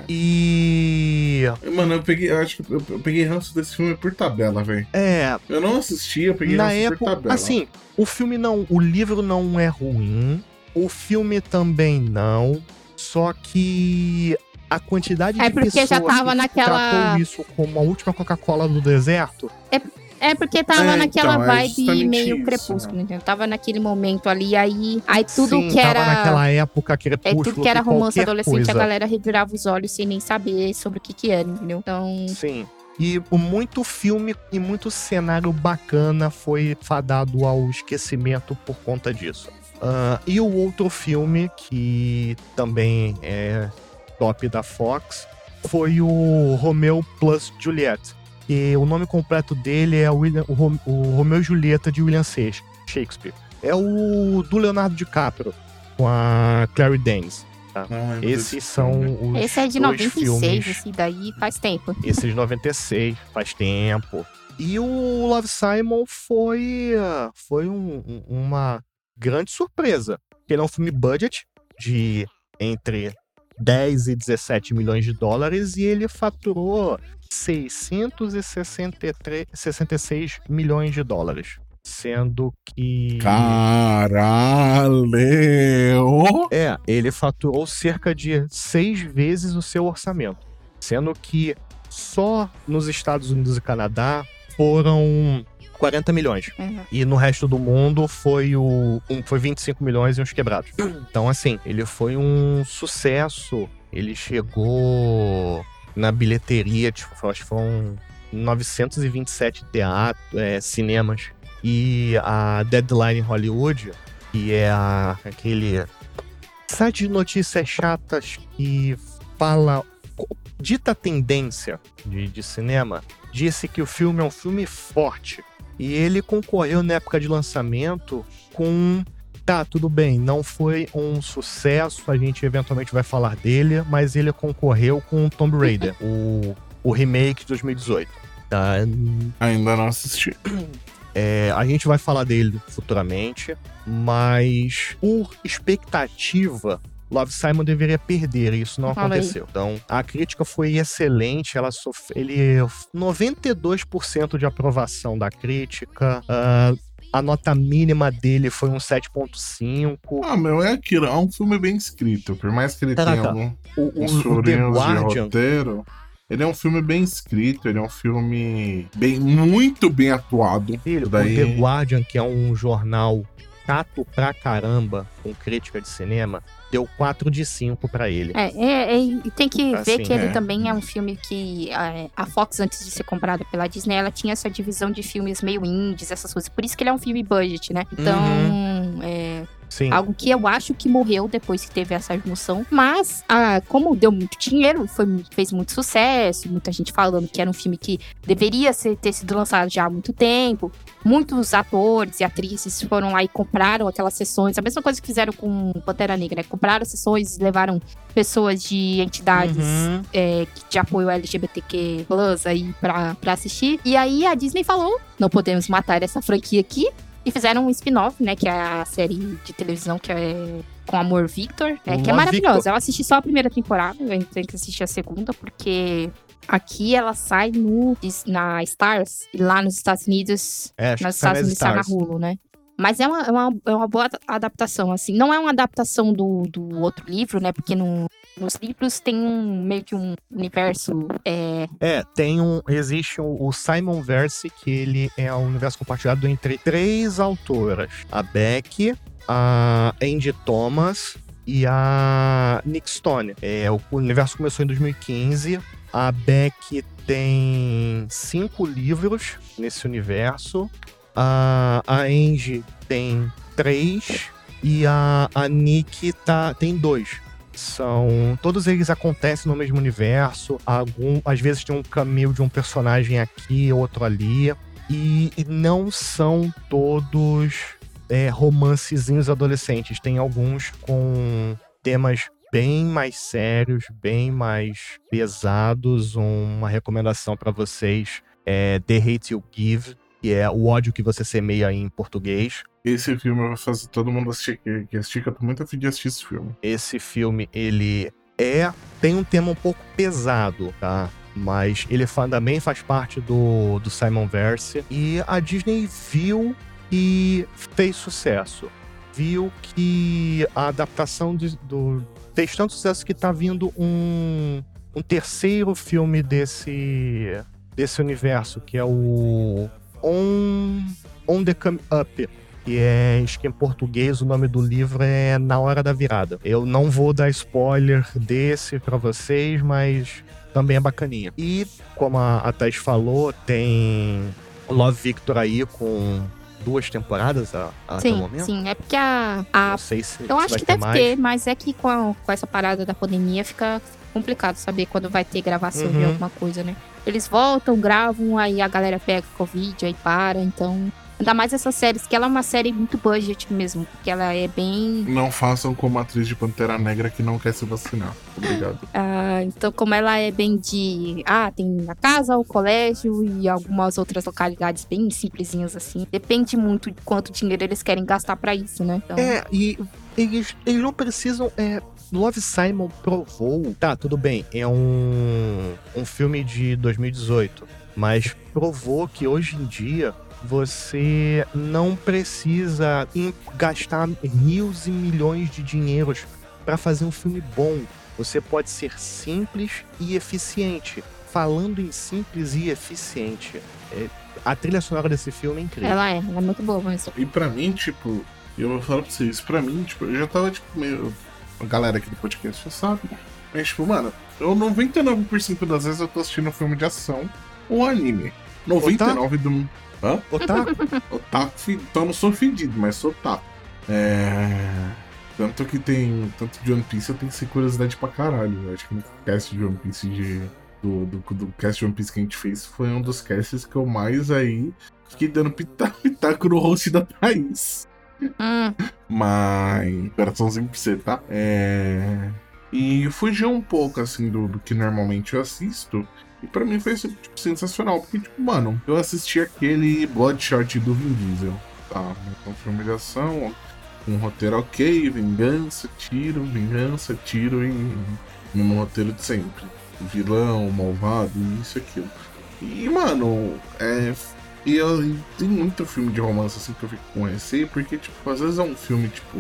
e.
Mano, eu peguei, eu acho que eu, eu peguei ranço desse filme por tabela, velho.
É.
Eu não assisti, eu peguei
Na
ranço por
época.
tabela.
Assim, o filme não. O livro não é ruim. O filme também não. Só que. A quantidade
É
de
porque já
pessoas
tava
que
naquela-
tratou isso como a última Coca-Cola do deserto.
É porque tava
É,
naquela
então, é
vibe
justamente
meio
isso,
crepúsculo, entendeu? Tava naquele momento ali, aí, aí tudo
Sim,
que era.
Tava naquela época
É
crepúsculo.
tudo que era romance adolescente,
coisa.
a galera revirava os olhos sem nem saber sobre o que que era, entendeu? Então.
Sim. E muito filme e muito cenário bacana foi fadado ao esquecimento por conta disso. Ah, e o outro filme, que também é top da Fox, foi o Romeo plus Juliet. E o nome completo dele é William, o, Rom- o Romeu e Julieta de William Shakes- Shakespeare. É o do Leonardo DiCaprio, com a Clary Danes. tá? Esses são os
Esse é de
dois
96,
filmes
esse daí faz tempo.
esse é de 96, faz tempo. E o Love Simon foi, foi um- um- uma grande surpresa. Ele é um filme budget de entre 10 e 17 milhões de dólares e ele faturou 663, 66 milhões de dólares. Sendo que.
Caralho!
É, ele faturou cerca de seis vezes o seu orçamento. Sendo que só nos Estados Unidos e Canadá foram 40 milhões.
Uhum.
E no resto do mundo foi o um, foi 25 milhões e uns quebrados. Então, assim, ele foi um sucesso. Ele chegou na bilheteria, tipo, acho que foram 927 teatros, é, cinemas. E a Deadline Hollywood, que é a- aquele site de notícias chatas que fala, dita tendência de, de cinema, disse que o filme é um filme forte. E ele concorreu na época de lançamento com. Tá, tudo bem, não foi um sucesso, a gente eventualmente vai falar dele, mas ele concorreu com Tomb Raider, o, o remake de 2018. Tá?
Ainda não assisti.
É, a gente vai falar dele futuramente, mas por expectativa, Love Simon deveria perder, e isso não
Fala aí.
aconteceu. Então, a crítica foi excelente, ela ele 92% de aprovação da crítica. ah, a nota mínima dele foi um 7.5.
Ah, meu, é aquilo. É um filme bem escrito. Por mais que ele tenha
Caraca,
algum,
o-
uns furinhos de roteiro, ele é um filme bem escrito. Ele é um filme bem, muito bem atuado.
Filho,
Daí-
o The Guardian, que é um jornal chato pra caramba, com crítica de cinema, deu 4 de 5 pra ele.
É, é, é, e tem que
Assim,
ver que ele
é.
também é um filme que é, a Fox, antes de ser comprada pela Disney, ela tinha essa divisão de filmes meio indies, essas coisas. Por isso que ele é um filme budget, né? Então, é,
Sim.
Algo que eu acho que morreu depois que teve essa junção. Mas, ah, como deu muito dinheiro, foi, fez muito sucesso, muita gente falando que era um filme que deveria ser, ter sido lançado já há muito tempo. Muitos atores e atrizes foram lá e compraram aquelas sessões. A mesma coisa que fizeram com Pantera Negra, né? Compraram sessões e levaram pessoas de entidades
Uhum.
é, de apoio LGBTQ Plus aí pra, pra assistir. E aí a Disney falou: não podemos matar essa franquia aqui. E fizeram um spin-off, né? Que é a série de televisão que é com Amor Victor, é,
Com
que é maravilhosa.
Victor.
Eu assisti só a primeira temporada, eu tenho que assistir a segunda, porque aqui ela sai no, na Stars, e lá nos Estados Unidos
É, acho
nos
sai
Estados Unidos tá na
Stars.
Hulu, né? Mas é uma, é, uma, é uma boa ad- adaptação, assim. Não é uma adaptação do, do outro livro, né? Porque no, nos livros tem um meio que um universo. É,
É, tem um. Existe o, o Simon Verse, que ele é um universo compartilhado entre três autoras: a Beck, a Andy Thomas e a Nick Stone. É, o universo começou em 2015. A Beck tem cinco livros nesse universo. A, a Angie tem três. E a, a Nick tá, tem dois. São. Todos eles acontecem no mesmo universo. Algum, às vezes tem um cameo de um personagem aqui, outro ali. E, e não são todos é, romancezinhos adolescentes. Tem alguns com temas bem mais sérios, bem mais pesados. Uma recomendação para vocês é The Hate You Give, que é o ódio que você semeia em português.
Esse filme vai fazer todo mundo assistir, que, que assistir, que eu tô muito afim de assistir esse filme.
Esse filme, ele é. tem um tema um pouco pesado, tá? Mas ele também faz parte do, do Simon Verse. E a Disney viu e fez sucesso. Viu que a adaptação de- do. fez tanto sucesso que tá vindo um, um terceiro filme desse. desse universo, que é o. On, On the Come Up. Que é, acho que em português o nome do livro é Na Hora da Virada. Eu não vou dar spoiler desse pra vocês, mas também é bacaninha. E, como a, a Thais falou, tem Love Victor aí com duas temporadas a, até o
sim,
momento.
sim. É porque a. a
Não sei se,
eu acho que
ter
deve
mais.
ter, mas é que com, a- com essa parada da pandemia fica complicado saber quando vai ter gravação de
Uhum.
alguma coisa, né? Eles voltam, gravam, aí a galera pega Covid, aí para, então. Ainda mais essas séries, que ela é uma série muito budget mesmo, porque ela é bem.
Não façam como a atriz de Pantera Negra que não quer se vacinar. Obrigado.
Ah, então, como ela é bem de. Ah, tem a casa, o colégio e algumas outras localidades bem simplesinhas assim. Depende muito de quanto dinheiro eles querem gastar pra isso, né? Então,
É, e eles, eles não precisam. É, Love Simon provou. Tá, tudo bem, é um, um filme de 2018, mas provou que hoje em dia você não precisa gastar rios e milhões de dinheiros para fazer um filme bom. Você pode ser simples e eficiente. Falando em simples e eficiente, é, a trilha sonora desse filme é incrível.
ela é, ela é muito boa mesmo.
E pra mim, tipo, eu vou falar pra vocês, pra mim, tipo, eu já tava, tipo, meio. A galera aqui do podcast já sabe. Mas, tipo, mano, eu 99% das vezes eu tô assistindo um filme de ação ou anime. 99% do. Hã?
Otaku?
Otaku, então eu não sou fedido, mas sou otaku. É. Tanto que tem. Tanto de One Piece eu tenho essa curiosidade pra caralho. Eu acho que no cast de One Piece de. Do, do, do cast de One Piece que a gente fez foi um dos casts que eu mais aí fiquei dando pita- pitaco no host da Thaís.
Hum,
Mas. Coraçãozinho pra você, tá? É. E fugiu um pouco, assim, do, do que normalmente eu assisto. E pra mim foi tipo, sensacional. Porque, tipo, mano, eu assisti aquele Bloodshot do Vin Diesel. Tá, então filme de ação, um roteiro ok, vingança, tiro, vingança, tiro e. Mesmo roteiro de sempre. Vilão, malvado, isso e aquilo. E, mano, é. E eu, e tem muito filme de romance assim que eu fico com receio, porque, tipo, às vezes é um filme, tipo,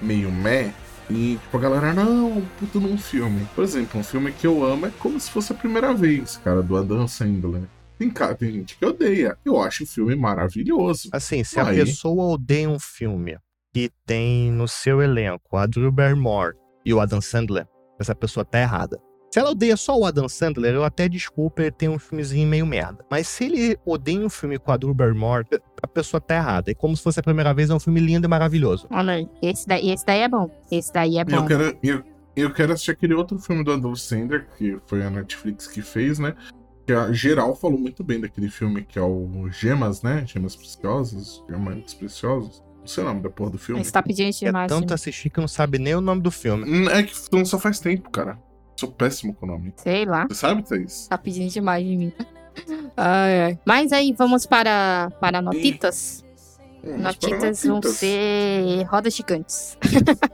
meio meh. E, tipo, a galera, não, puta num filme. Por exemplo, um filme que eu amo é como se fosse a primeira vez, cara, do Adam Sandler. Tem, cara, tem gente que odeia. Eu acho o filme maravilhoso.
Assim, se a
Aí.
pessoa odeia um filme que tem no seu elenco a Drew Barrymore e o Adam Sandler, essa pessoa tá errada. Se ela odeia só o Adam Sandler, eu até desculpa ele ter um filmezinho meio merda. Mas se ele odeia um filme com a Drew Barrymore, a pessoa tá errada. É como se fosse a primeira vez, é um filme lindo e maravilhoso.
olha aí. Esse daí, esse daí é bom. Esse daí é bom.
eu quero, eu, eu quero assistir aquele outro filme do Adam Sandler, que foi a Netflix que fez, né? Que a geral falou muito bem daquele filme, que é o Gemas, né? Gemas Preciosas, Diamantes Preciosos. Não sei o nome da porra do filme.
Você tá pedindo
É
demais.
tanto
né?
assistir que não sabe nem o nome do filme.
Hum, É que não só faz tempo, cara. Sou péssimo com o nome.
Sei lá.
Você sabe, Thaís?
Tá pedindo demais de mim. Ai, ai. Mas aí, vamos para, para notitas?
Para
Notitas vão
notitas.
ser rodas gigantes.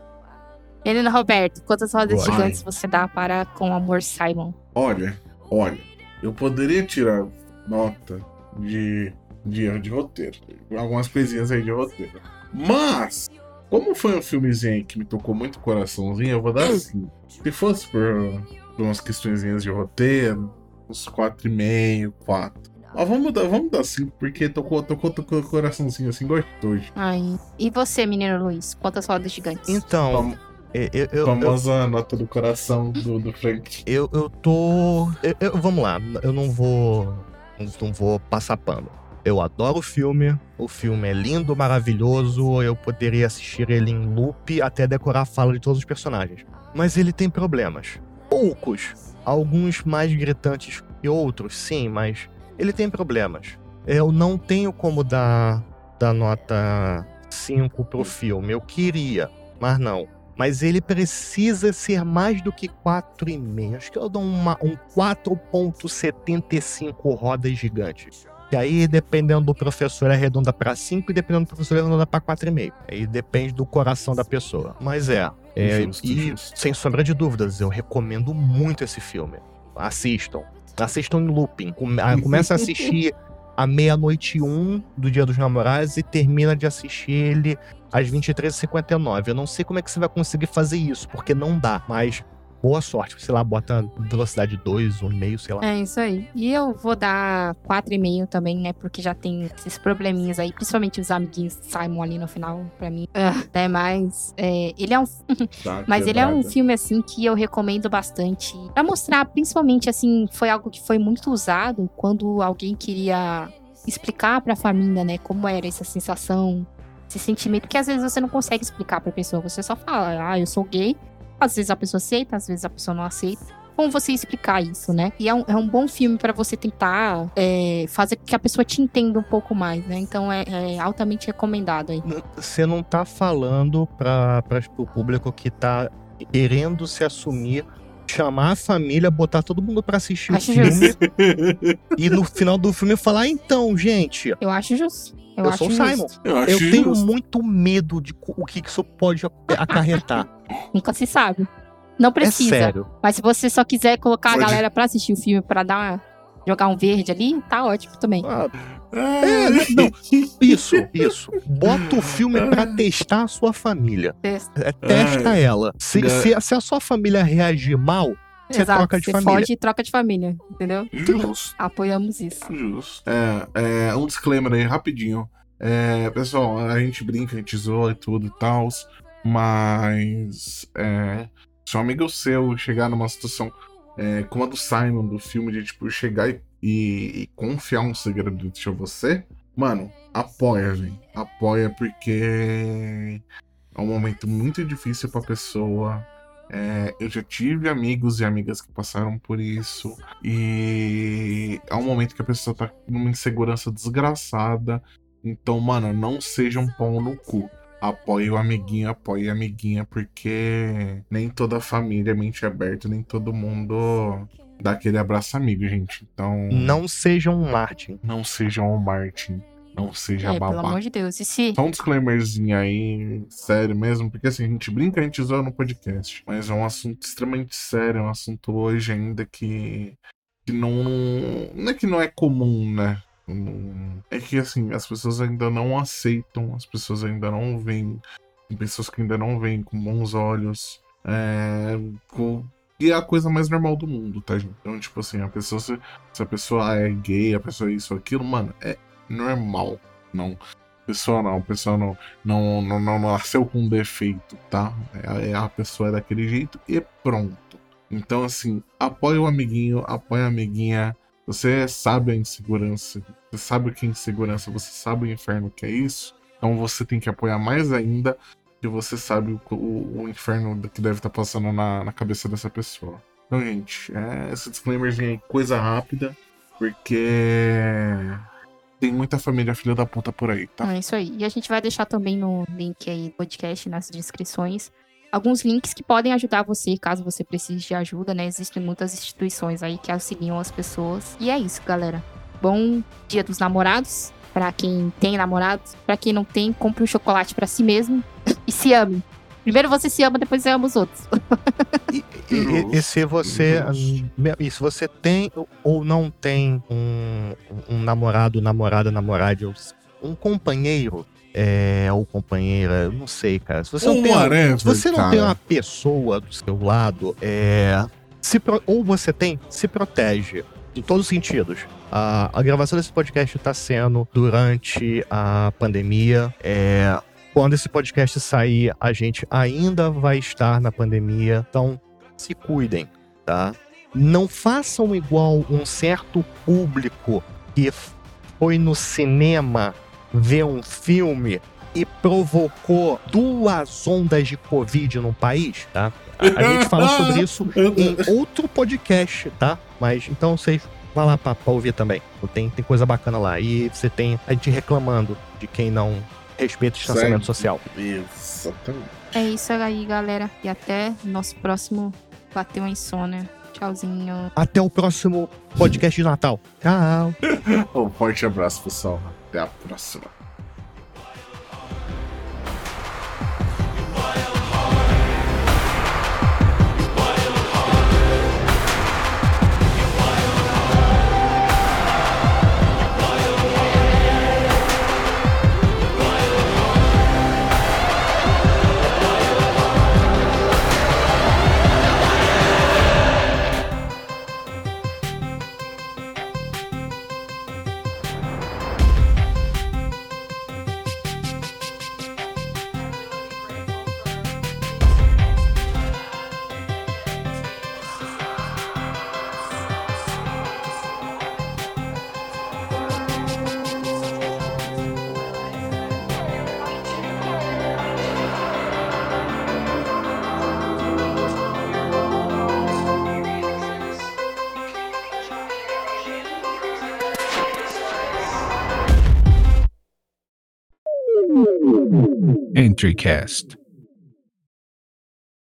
Menino Roberto, quantas rodas
Boa.
gigantes você dá para Com Amor Simon?
Olha, olha, eu poderia tirar nota de, de de roteiro. Algumas coisinhas aí de roteiro. Mas, como foi um filmezinho aí que me tocou muito o coraçãozinho, eu vou dar assim. Se fosse por, por umas questõezinhas de roteiro, uns 4,5, 4. Mas vamos dar, vamos dar 5, porque tocou, tocou, tocou o coraçãozinho assim, gostoso.
Ai. E você, menino Luiz? Quantas rodas gigantes?
Então, eu, eu, eu,
Famosa nota do coração do, do Frank.
eu, eu tô. eu- eu- vamos lá, eu não vou. Não vou passar pano. Eu adoro o filme, o filme é lindo, maravilhoso, eu poderia assistir ele em loop até decorar a fala de todos os personagens. Mas ele tem problemas. Poucos. Alguns mais gritantes que outros, sim, mas ele tem problemas. Eu não tenho como dar, dar nota 5 pro filme. Eu queria, mas não. Mas ele precisa ser mais do que 4,5. Acho que eu dou uma, um 4,75 rodas gigantes. E aí, dependendo do professor, arredonda para 5 e dependendo do professor, arredonda para 4,5. Aí depende do coração da pessoa. Mas é. é
Justo,
e,
justo.
sem sombra de dúvidas, eu recomendo muito esse filme. Assistam. Assistam em looping. Ah, Começa a assistir à meia-noite um do Dia dos Namorados e termina de assistir ele às 23h59. Eu não sei como é que você vai conseguir fazer isso, porque não dá. Mas boa sorte. Sei lá, bota velocidade 2, 1,5, sei lá.
É isso aí. E eu vou dar 4,5 também, né? Porque já tem esses probleminhas aí, principalmente os amiguinhos de Simon ali no final, pra mim. Né? Mas é, ele é um.
Tá
Mas ele é um filme, assim, que eu recomendo bastante. Pra mostrar, principalmente, assim, foi algo que foi muito usado quando alguém queria explicar pra família, né? Como era essa sensação, esse sentimento, que às vezes você não consegue explicar pra pessoa. Você só fala, ah, eu sou gay. Às vezes a pessoa aceita, às vezes a pessoa não aceita. Como você explicar isso, né? E é um, é um bom filme pra você tentar é, fazer que a pessoa te entenda um pouco mais, né? Então é, é altamente recomendado aí.
Você não tá falando para o público que tá querendo se assumir, chamar a família, botar todo mundo pra assistir o
Acho
filme e no final do filme falar: então, gente,
Eu acho justo. Eu,
eu,
acho
sou o
justo.
Simon.
Eu acho
Eu tenho
justo.
muito medo de o que que isso pode acarretar.
Nunca se sabe. Não precisa.
É sério.
Mas se você só quiser colocar
Pode.
a galera pra assistir o filme pra dar uma, jogar um verde ali, tá ótimo também.
Ah, é, não, isso, isso. Bota o filme pra testar a sua família.
Testa.
É, Testa ela. Se, se, se a sua família reagir mal, você
Exato,
troca de
você
família.
foge e troca de família, entendeu?
Justo.
Apoiamos isso.
Justo. É, é, um disclaimer aí, rapidinho. É, pessoal, a gente brinca, a gente zoa e tudo e tal, mas é, se um amigo seu chegar numa situação é, como a do Simon, do filme, de tipo, chegar e, e- e confiar um segredo de você, mano, apoia, gente. Apoia porque é um momento muito difícil pra pessoa. É, eu já tive amigos e amigas que passaram por isso. E é um momento que a pessoa tá numa insegurança desgraçada. Então, mano, não seja um pão no cu. Apoie o amiguinho, apoie a amiguinha, porque nem toda família é mente aberta, nem todo mundo dá aquele abraço amigo, gente. Então,
não seja um Martin.
não sejam o Martin. Não seja
É, pelo
babaca.
amor de Deus. E se.
Só um disclaimerzinho aí, sério mesmo, porque assim, a gente brinca, a gente zoa no podcast. Mas é um assunto extremamente sério, é um assunto hoje ainda que. que não. Não é que não é comum, né? É que assim, as pessoas ainda não aceitam, as pessoas ainda não veem. Tem pessoas que ainda não veem com bons olhos. É. Com... E é a coisa mais normal do mundo, tá, gente? Então, tipo assim, a pessoa, se, se a pessoa é gay, a pessoa é isso, aquilo, mano, é normal. Não. Pessoa não, pessoa não, não, não, não nasceu com defeito, tá? É, é a pessoa é daquele jeito e pronto. Então, assim, apoia o amiguinho, apoia a amiguinha. Você sabe a insegurança, você sabe o que é insegurança, você sabe o inferno que é isso. Então você tem que apoiar mais ainda, que você sabe o, o- o inferno que deve estar passando na, na cabeça dessa pessoa. Então, gente, é, esse disclaimerzinho aí, coisa rápida, porque tem muita família filha da puta por aí, tá?
É isso aí. E a gente vai deixar também no link aí do podcast, nas descrições, alguns links que podem ajudar você, caso você precise de ajuda, né? Existem muitas instituições aí que auxiliam as pessoas. E é isso, galera. Bom dia dos namorados. Pra quem tem namorados. Pra quem não tem, compre um chocolate pra si mesmo. E se ame. Primeiro você se ama, depois você ama os outros.
E, e- e se você. E se você tem ou não tem um, um namorado, namorada, namorada, ou um companheiro. É, ou companheira, não sei, cara. Se você não,
Ou
tem,
whatever,
se você não
cara.
tem uma pessoa do seu lado, é, se pro- ou você tem, se protege. Em todos os sentidos. A, a gravação desse podcast está sendo durante a pandemia. É, quando esse podcast sair, a gente ainda vai estar na pandemia. Então, se cuidem, tá? Não façam igual um certo público que foi no cinema ver um filme e provocou duas ondas de Covid no país, tá? A a gente fala sobre isso em outro podcast, tá? Mas então vocês vão lá pra, pra ouvir também. Tem, tem coisa bacana lá. E você tem a gente reclamando de quem não respeita o distanciamento social.
Exatamente.
É isso aí, galera. E até nosso próximo Bateu a Insônia. Tchauzinho.
Até o próximo podcast de Natal. Tchau.
Um forte abraço, pessoal. Até a próxima.
Cast.